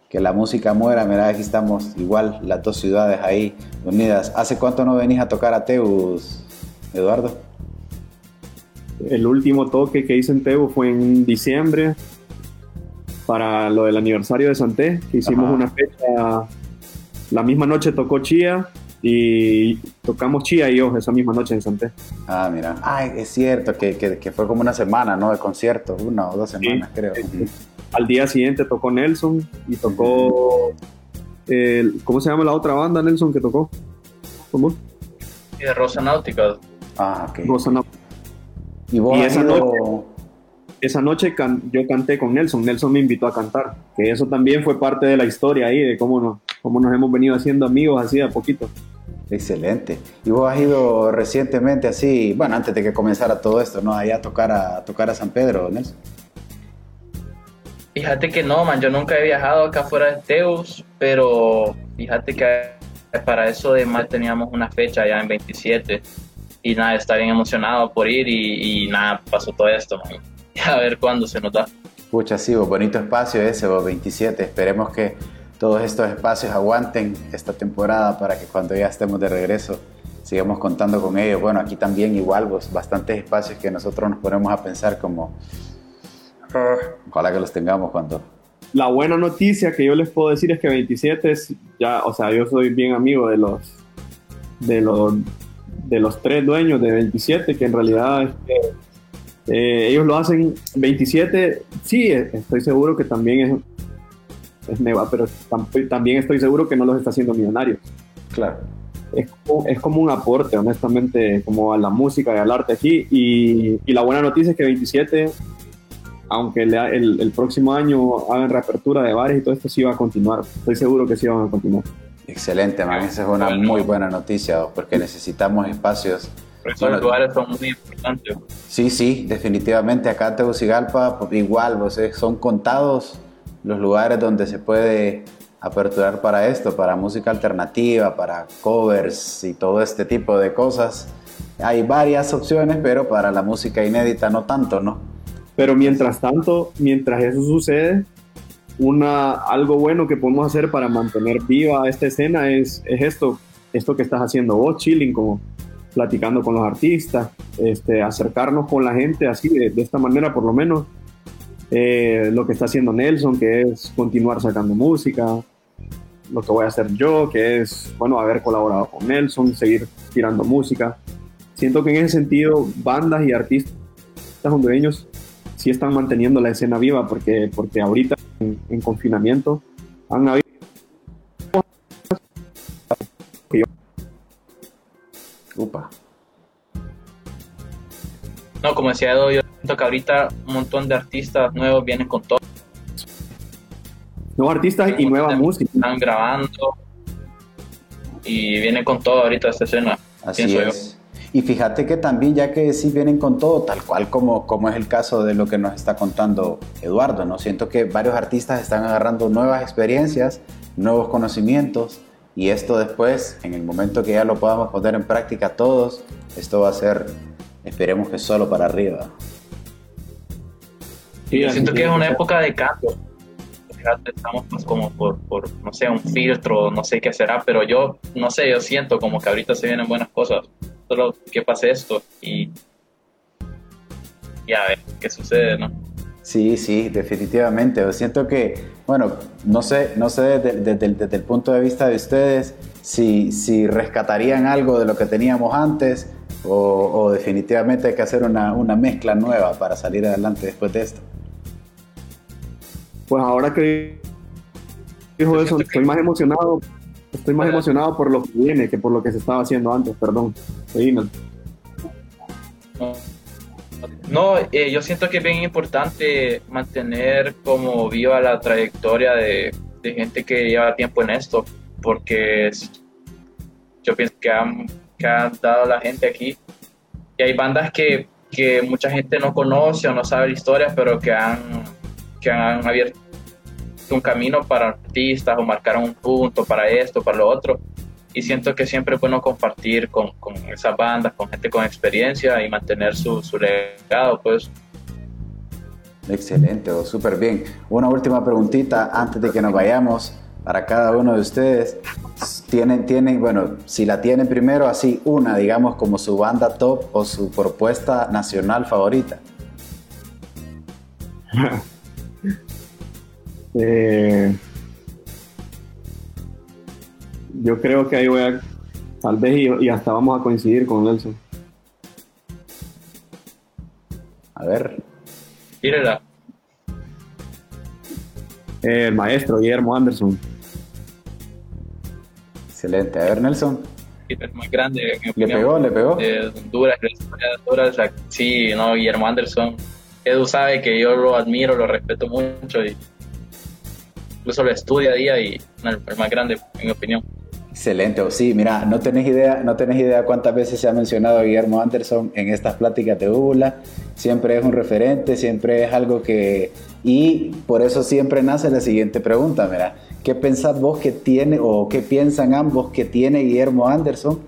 que la música muera. Mira, aquí estamos igual las dos ciudades ahí unidas. ¿Hace cuánto no venís a tocar a Teus, Eduardo? El último toque que hice en Tebo fue en diciembre para lo del aniversario de Santé, que hicimos Ajá. una fecha. La misma noche tocó Chía y tocamos Chía y yo esa misma noche en Santé. Ah, mira. Ay, es cierto que, que- que fue como una semana, ¿no? De concierto, una o dos semanas, creo. Al día siguiente tocó Nelson y tocó. el- ¿Cómo se llama la otra banda, Nelson, que tocó? ¿Cómo? Y de Rosa Náutica. Ah, ok. Rosa No- Y vos Y esa ido- Esa noche can- yo canté con Nelson, Nelson me invitó a cantar, que eso también fue parte de la historia ahí, de cómo nos, cómo nos hemos venido haciendo amigos así de a poquito. Excelente. ¿Y vos has ido recientemente así, bueno, antes de que comenzara todo esto, ¿no? Allá a tocar a, a tocar a San Pedro, Nelson? Fíjate que no, man, yo nunca he viajado acá fuera de Teus, pero fíjate que para eso de más teníamos una fecha ya en 27 y nada, está bien emocionado por ir y, y nada, pasó todo esto, man. A ver cuándo se nos da. Pucha, sí, vos, bonito espacio ese, vos, 27. Esperemos que todos estos espacios aguanten esta temporada para que cuando ya estemos de regreso sigamos contando con ellos. Bueno, aquí también igual, vos, bastantes espacios que nosotros nos ponemos a pensar como... "Ah, Ojalá que los tengamos cuando... La buena noticia que yo les puedo decir es que 27 es ya, o sea, yo soy bien amigo de los de los de los tres dueños de 27, que en realidad eh, ellos lo hacen 27, sí, estoy seguro que también es, es Neva, pero también estoy seguro que no los está haciendo millonarios. Claro. Es como, es como un aporte, honestamente, como a la música y al arte aquí. Y, y la buena noticia es que 27 aunque el, el, próximo año hagan reapertura de bares y todo esto, sí va a continuar. Estoy seguro que sí van a continuar. Excelente, man. Esa es una muy buena noticia porque necesitamos espacios. los lugares son muy importantes. Sí, sí, definitivamente. Acá en Tegucigalpa, pues, igual, son contados los lugares donde se puede aperturar para esto, para música alternativa, para covers y todo este tipo de cosas. Hay varias opciones, pero para la música inédita no tanto, ¿no? Pero mientras tanto, mientras eso sucede, una, algo bueno que podemos hacer para mantener viva esta escena es, es esto, esto que estás haciendo vos, chilling, como platicando con los artistas, este, acercarnos con la gente así, de, esta manera por lo menos. Eh, lo que está haciendo Nelson, que es continuar sacando música, lo que voy a hacer yo, que es, bueno, haber colaborado con Nelson, seguir tirando música. Siento que en ese sentido, bandas y artistas hondureños sí están manteniendo la escena viva porque, porque ahorita en, confinamiento han habido... Upa. No, como decía Edo, yo siento que ahorita un montón de artistas nuevos vienen con todo. Nuevos artistas y nueva música. Están grabando y vienen con todo ahorita esta escena. Así es. Y fíjate que también, ya que sí vienen con todo, tal cual como, como es el caso de lo que nos está contando Eduardo, ¿no? Siento que varios artistas están agarrando nuevas experiencias, nuevos conocimientos, y esto después, en el momento que ya lo podamos poner en práctica todos, esto va a ser, esperemos que solo para arriba. Sí, yo siento que es una época de cambio. Estamos pues como por, por, no sé, un filtro, no sé qué será, pero yo, no sé, yo siento como que ahorita se vienen buenas cosas solo que pase esto y ya ver qué sucede, ¿no? Sí, sí, definitivamente. Yo siento que, bueno, no sé, no sé desde, el punto de vista de ustedes si, si rescatarían algo de lo que teníamos antes o, definitivamente hay que hacer una, una, mezcla nueva para salir adelante después de esto. Pues ahora que dijo eso, estoy más emocionado Estoy más emocionado por lo que viene que por lo que se estaba haciendo antes, perdón. No, eh, yo siento que es bien importante mantener como viva la trayectoria de, gente que lleva tiempo en esto, porque yo pienso que han, que han dado la gente aquí. Y hay bandas que, que mucha gente no conoce o no sabe la historia, pero que han, que han abierto un camino para artistas o marcar un punto para esto, para lo otro. Y siento que siempre es bueno compartir con, con esas bandas, con gente con experiencia y mantener su, su legado, pues. Excelente, súper bien. Una última preguntita antes de que nos vayamos para cada uno de ustedes. Tienen, tienen, bueno, si la tienen primero, así una, digamos, como su banda top o su propuesta nacional favorita. Eh, yo creo que ahí voy a, tal vez y, hasta vamos a coincidir con Nelson. A ver. Tírela. Eh, el maestro Guillermo Anderson. Excelente. A ver, Nelson. Es más grande. ¿Le pegó? ¿Le pegó? De Honduras, sí, no, Guillermo Anderson. Edu sabe que yo lo admiro, lo respeto mucho y incluso lo estudia a día y el, más grande, en mi opinión. Excelente, sí, mira, no tenés idea, no tenés idea cuántas veces se ha mencionado a Guillermo Anderson en estas pláticas de UBULA, siempre es un referente, siempre es algo que... Y por eso siempre nace la siguiente pregunta, mira, ¿qué pensás vos que tiene o qué piensan ambos que tiene Guillermo Anderson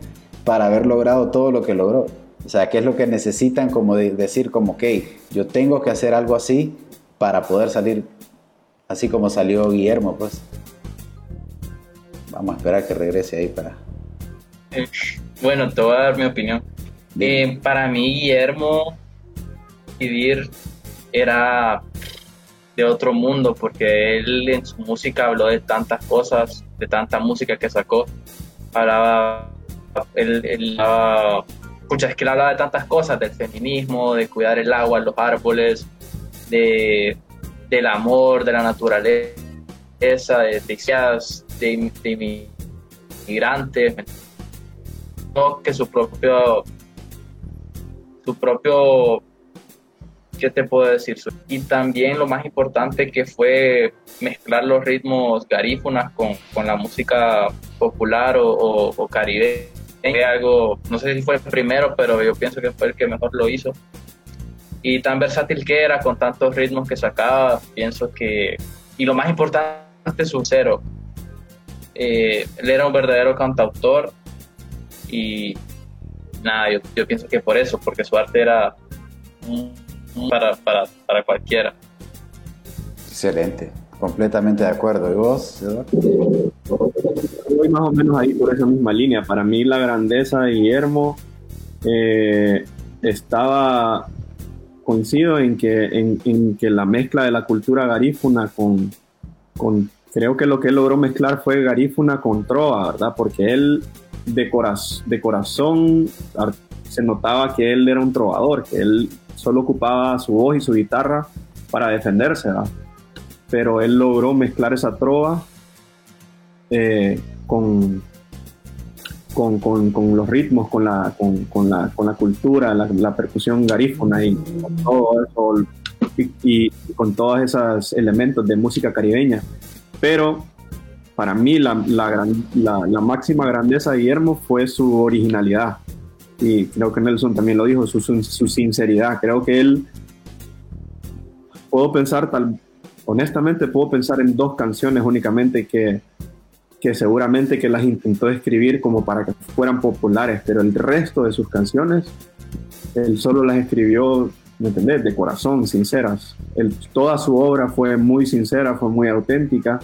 para haber logrado todo lo que logró? O sea, ¿qué es lo que necesitan como decir como, ok, yo tengo que hacer algo así para poder salir así como salió Guillermo, pues. Vamos a esperar que regrese ahí para... Bueno, te voy a dar mi opinión. Eh, para mí, Guillermo, vivir era de otro mundo, porque él en su música habló de tantas cosas, de tanta música que sacó. Hablaba él, él es que él hablaba de tantas cosas, del feminismo, de cuidar el agua, los árboles, de, del amor, de la naturaleza, de, de, de inmigrantes, que su propio, su propio, ¿qué te puedo decir? Y también lo más importante que fue mezclar los ritmos garífunas con, con la música popular o, o, o caribeña. Algo, no sé si fue el primero, pero yo pienso que fue el que mejor lo hizo. Y tan versátil que era, con tantos ritmos que sacaba, pienso que... Y lo más importante, su cero. Eh, él era un verdadero cantautor y nada, yo, yo, pienso que por eso, porque su arte era para, para, para cualquiera. Excelente, completamente de acuerdo. ¿Y vos, Eduardo? Voy más o menos ahí por esa misma línea. Para mí la grandeza de Guillermo eh, estaba, coincido en que, en, que la mezcla de la cultura garífuna con, con, creo que lo que él logró mezclar fue garífuna con trova, ¿verdad? Porque él de, de corazón se notaba que él era un trovador, que él solo ocupaba su voz y su guitarra para defenderse, pero él logró mezclar esa trova eh, con, con, con, los ritmos, con la, con, la, con la cultura, la, percusión garífona y con todo eso, y, y con todos esos elementos de música caribeña. Pero para mí la, la, la, máxima grandeza de Guillermo fue su originalidad. Y creo que Nelson también lo dijo, su, su, sinceridad. Creo que él, puedo pensar, tal, honestamente puedo pensar en dos canciones únicamente que, que seguramente que las intentó escribir como para que fueran populares, pero el resto de sus canciones, él solo las escribió, ¿me entendés?, de corazón, sinceras. toda su obra fue muy sincera, fue muy auténtica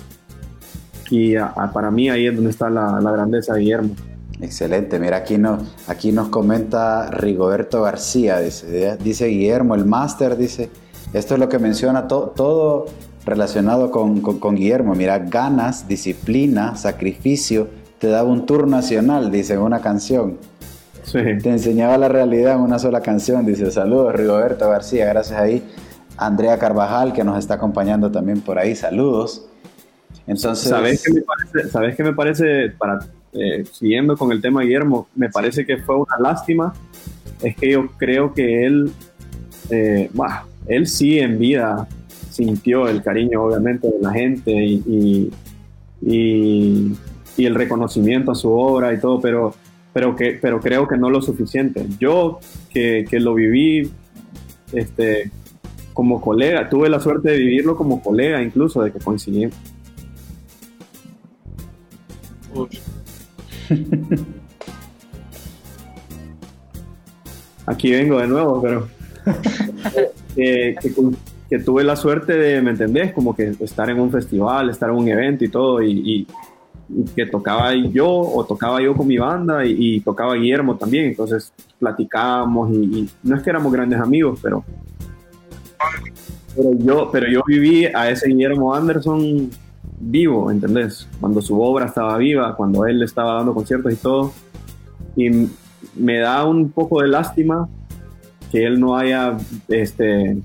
y para mí ahí es donde está la, grandeza de Guillermo. Excelente, mira, aquí, no, aquí nos comenta Rigoberto García, dice, dice Guillermo, el máster, dice, esto es lo que menciona todo relacionado con, con, Guillermo, mira, ganas, disciplina, sacrificio, te daba un tour nacional, dice en una canción. Sí. Te enseñaba la realidad en una sola canción, dice, saludos Rigoberto García, gracias ahí. Andrea Carvajal, que nos está acompañando también por ahí, saludos. Entonces, ¿sabes qué me parece? ¿Sabes qué me parece? Para, eh, siguiendo con el tema Guillermo, me parece que fue una lástima. Es que yo creo que él, eh, él sí en vida sintió el cariño, obviamente, de la gente y, y, y, el reconocimiento a su obra y todo, pero, pero, que, pero creo que no lo suficiente. Yo, que, que lo viví este, como colega, tuve la suerte de vivirlo como colega, incluso, de que coincidí, Aquí vengo de nuevo, pero que, tuve la suerte de, ¿me entendés? Como que estar en un festival, estar en un evento y todo, y, que tocaba yo o tocaba yo con mi banda y, tocaba Guillermo también, entonces platicábamos y, no es que éramos grandes amigos, pero, pero, yo, pero yo viví a ese Guillermo Anderson vivo, ¿entendés? Cuando su obra estaba viva, cuando él estaba dando conciertos y todo. Y me da un poco de lástima que él no haya, este,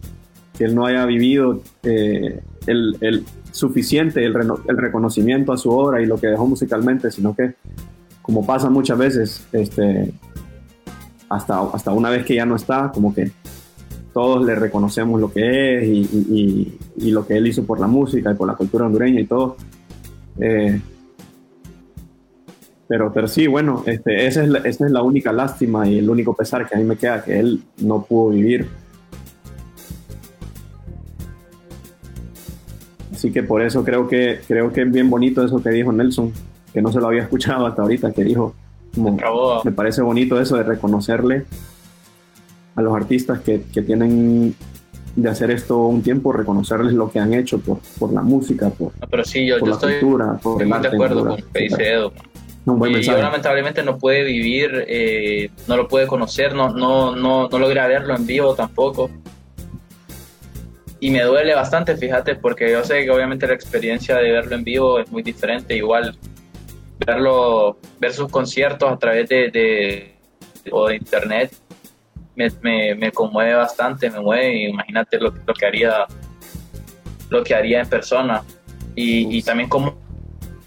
que él no haya vivido eh, el, el, suficiente, el, el, reconocimiento a su obra y lo que dejó musicalmente, sino que, como pasa muchas veces, este, hasta, hasta una vez que ya no está, como que todos le reconocemos lo que es y, lo que él hizo por la música y por la cultura hondureña y todo. Eh, pero, pero sí, bueno, este, esa, es la, esa es la única lástima y el único pesar que a mí me queda, que él no pudo vivir. Así que por eso creo que, creo que es bien bonito eso que dijo Nelson, que no se lo había escuchado hasta ahorita, que dijo, me parece bonito eso de reconocerle a los artistas que, que, tienen de hacer esto un tiempo, reconocerles lo que han hecho por, por la música, por, pero sí, yo, por la estoy cultura, por el arte. de acuerdo con lo que dice Edo. y yo lamentablemente no puede vivir, eh, no lo puede conocer, no, no, no, no logra verlo en vivo tampoco. Y me duele bastante, fíjate, porque yo sé que obviamente la experiencia de verlo en vivo es muy diferente. Igual verlo, ver sus conciertos a través de, de o de internet me, me, me, conmueve bastante, me mueve, imagínate lo, lo, que haría lo que haría en persona. Y, y también como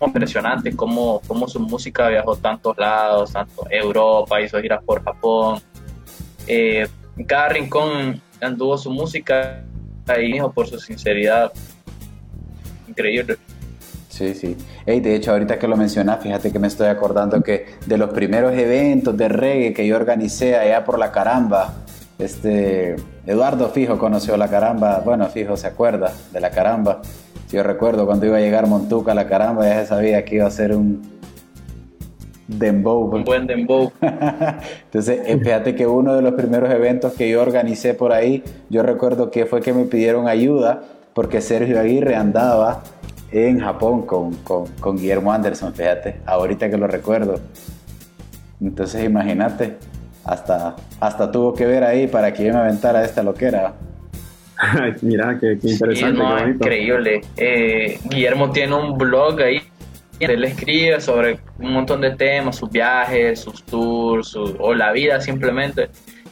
impresionante cómo, cómo su música viajó tantos lados, tanto Europa, hizo giras por Japón, eh, en cada rincón anduvo su música ahí por su sinceridad, increíble. Sí, sí. Hey, de hecho, ahorita que lo mencionas, fíjate que me estoy acordando que de los primeros eventos de reggae que yo organicé allá por la caramba, este, Eduardo Fijo conoció la caramba, bueno, Fijo se acuerda de la caramba. Yo recuerdo cuando iba a llegar Montuca la caramba, ya se sabía que iba a ser un dembow. Un buen dembow. Entonces, eh, fíjate que uno de los primeros eventos que yo organicé por ahí, yo recuerdo que fue que me pidieron ayuda porque Sergio Aguirre andaba en Japón con, con, con Guillermo Anderson, fíjate, ahorita que lo recuerdo. Entonces, imagínate, hasta, hasta tuvo que ver ahí para que yo me aventara esta loquera. Mira, qué, interesante. increíble. Eh, Guillermo tiene un blog ahí. Él escribe sobre un montón de temas, sus viajes, sus tours, o la vida simplemente.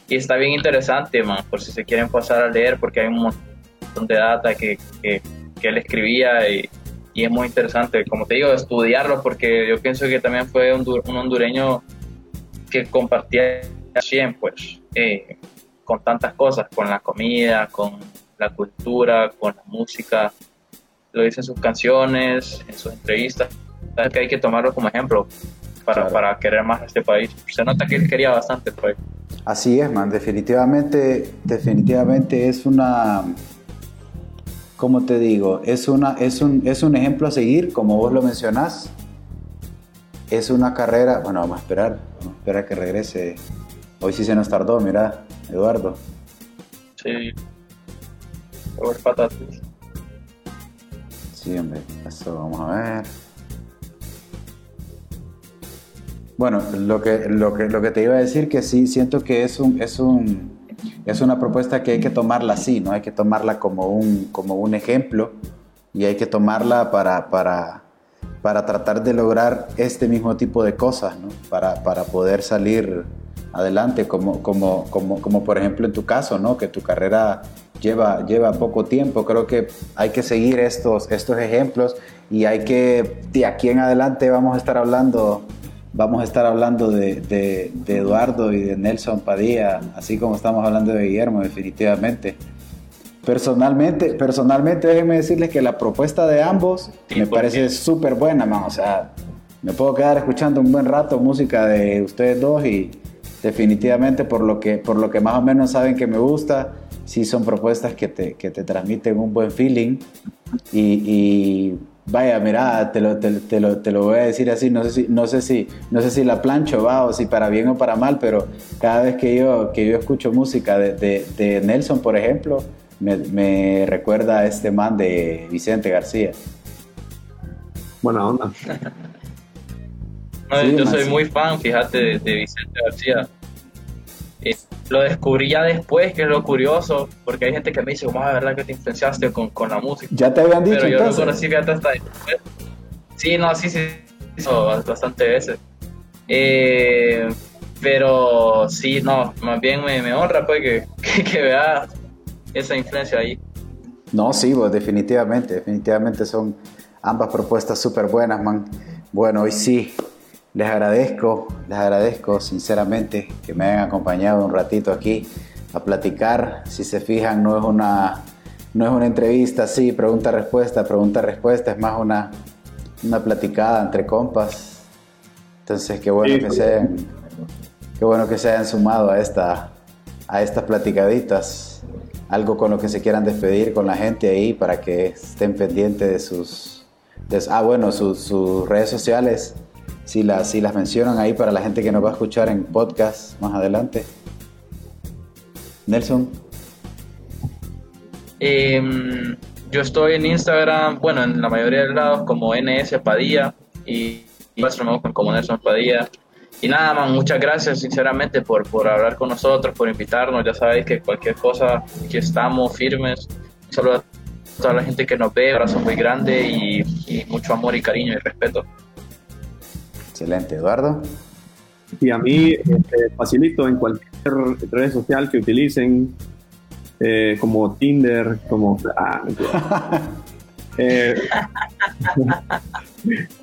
Y está bien interesante, man, por si se quieren pasar a leer, porque hay un montón de data que, que, él escribía y, y, es muy interesante, como te digo, estudiarlo, porque yo pienso que también fue un, un hondureño que compartía 100, pues, eh, con tantas cosas, con la comida, con la cultura, con la música, lo dice en sus canciones, en sus entrevistas, que hay que tomarlo como ejemplo para, para querer más a este país. Se nota que él quería bastante pues. Así es, man, definitivamente, definitivamente es una, ¿cómo te digo? Es, una, es, un, es un ejemplo a seguir, como vos lo mencionás. Es una carrera, bueno, vamos a esperar, vamos a esperar que regrese. Hoy sí se nos tardó, mira, Eduardo. Sí, patatas. Sí, hombre, eso vamos a ver. Bueno, lo que, lo que, lo que te iba a decir que sí, siento que es un, es un, es una propuesta que hay que tomarla así, ¿no? Hay que tomarla como un, como un ejemplo y hay que tomarla para, para, para tratar de lograr este mismo tipo de cosas, ¿no? Para, para poder salir adelante, como, como, como, como por ejemplo en tu caso, ¿no? Que tu carrera lleva, lleva poco tiempo. Creo que hay que seguir estos, estos ejemplos y hay que, de aquí en adelante vamos a estar hablando, vamos a estar hablando de, de, Eduardo y de Nelson Padilla, así como estamos hablando de Guillermo, definitivamente. Personalmente, personalmente déjenme decirles que la propuesta de ambos me parece súper buena, man. O sea, me puedo quedar escuchando un buen rato música de ustedes dos y definitivamente por lo que, por lo que más o menos saben que me gusta, sí son propuestas que te, que te transmiten un buen feeling y, vaya, mira, te lo, te, lo, te lo, voy a decir así, no sé si, no sé si, no sé si la plancho va o si para bien o para mal, pero cada vez que yo, que yo escucho música de, de, de Nelson, por ejemplo, me, me, recuerda a este man de Vicente García. Buena onda. yo soy muy fan, fíjate, de, de Vicente García. Lo descubrí ya después, que es lo curioso, porque hay gente que me dice, ¿cómo es verdad que te influenciaste con, con, la música? Ya te habían dicho. Pero yo entonces? lo conocí hasta después. Sí, no, sí, sí, bastante veces. Eh, pero sí, no, más bien me, me honra pues que, que, vea esa influencia ahí. No, sí, pues, definitivamente, definitivamente son ambas propuestas súper buenas, man. Bueno, hoy sí, les agradezco, les agradezco sinceramente que me hayan acompañado un ratito aquí a platicar. Si se fijan, no es una, no es una entrevista así, pregunta-respuesta, pregunta-respuesta, es más una, una platicada entre compas. Entonces, qué bueno que se hayan, qué bueno que se hayan sumado a esta, a estas platicaditas. Algo con lo que se quieran despedir con la gente ahí para que estén pendientes de sus, ah, bueno, sus redes sociales si, las si las mencionan ahí para la gente que nos va a escuchar en podcast más adelante. Nelson. Em, yo estoy en Instagram, bueno, en la mayoría de lados como NS Padilla y, y como Nelson Padilla. Y nada más, muchas gracias sinceramente por, por hablar con nosotros, por invitarnos. Ya sabéis que cualquier cosa, aquí estamos firmes. Un a toda la gente que nos ve, un abrazo muy grande y mucho amor y cariño y respeto. Excelente, Eduardo. Y a mí este, facilito en cualquier red social que utilicen, eh, como Tinder, como... Ah, eh,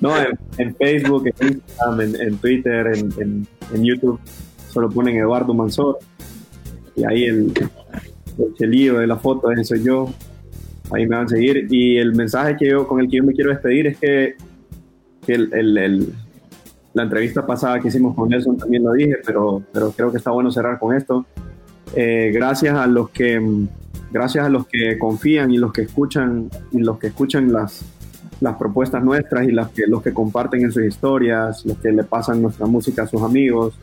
no, en, Facebook, en Instagram, en, Twitter, en, YouTube, solo ponen Eduardo Mansor. Y ahí el, el chelío de la foto, ese soy yo. Ahí me van a seguir. Y el mensaje que yo, con el que yo me quiero despedir es que, que el, el, la entrevista pasada que hicimos con Nelson también lo dije, pero, pero creo que está bueno cerrar con esto. Eh, gracias a los que gracias a los que confían y los que escuchan y los que escuchan las, las propuestas nuestras y las que, los que comparten en sus historias, los que le pasan nuestra música a sus amigos,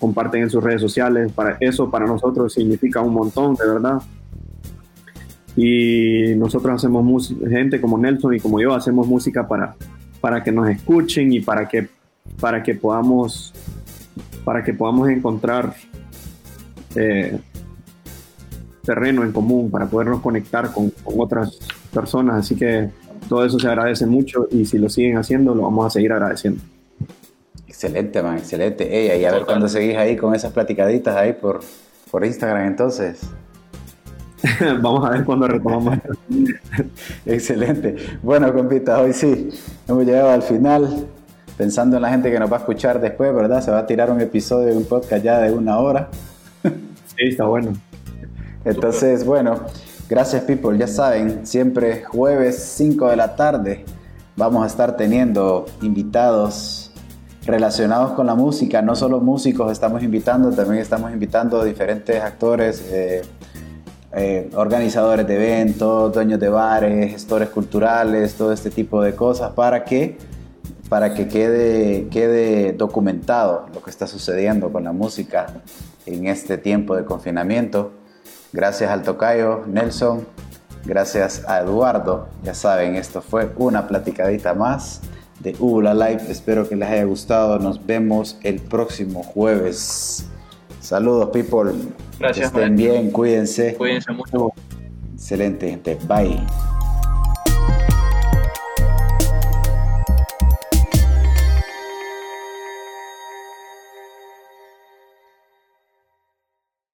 comparten en sus redes sociales. Para eso para nosotros significa un montón, de verdad. Y nosotros hacemos música, gente como Nelson y como yo hacemos música para, para que nos escuchen y para que para que podamos, para que podamos encontrar eh, terreno en común, para podernos conectar con, otras personas. Así que todo eso se agradece mucho y si lo siguen haciendo, lo vamos a seguir agradeciendo. Excelente, man, excelente. Ey, y a ver cuándo seguís ahí con esas platicaditas ahí por, por Instagram entonces. Vamos a ver cuándo retomamos. Excelente. Bueno, compita, hoy sí, hemos llegado al final pensando en la gente que nos va a escuchar después, ¿verdad? Se va a tirar un episodio de un podcast ya de una hora. Sí, está bueno. Entonces, bueno, gracias people. Ya saben, siempre jueves 5 de la tarde vamos a estar teniendo invitados relacionados con la música. No solo músicos estamos invitando, también estamos invitando diferentes actores. Eh, eh, organizadores de eventos, dueños de bares, gestores culturales, todo este tipo de cosas para que para que quede, quede documentado lo que está sucediendo con la música en este tiempo de confinamiento. Gracias al tocayo Nelson, gracias a Eduardo. Ya saben, esto fue una platicadita más de Ubula Live. Espero que les haya gustado. Nos vemos el próximo jueves. Saludos, people. Gracias. estén bien, cuídense. Cuídense mucho. Excelente, gente. Bye.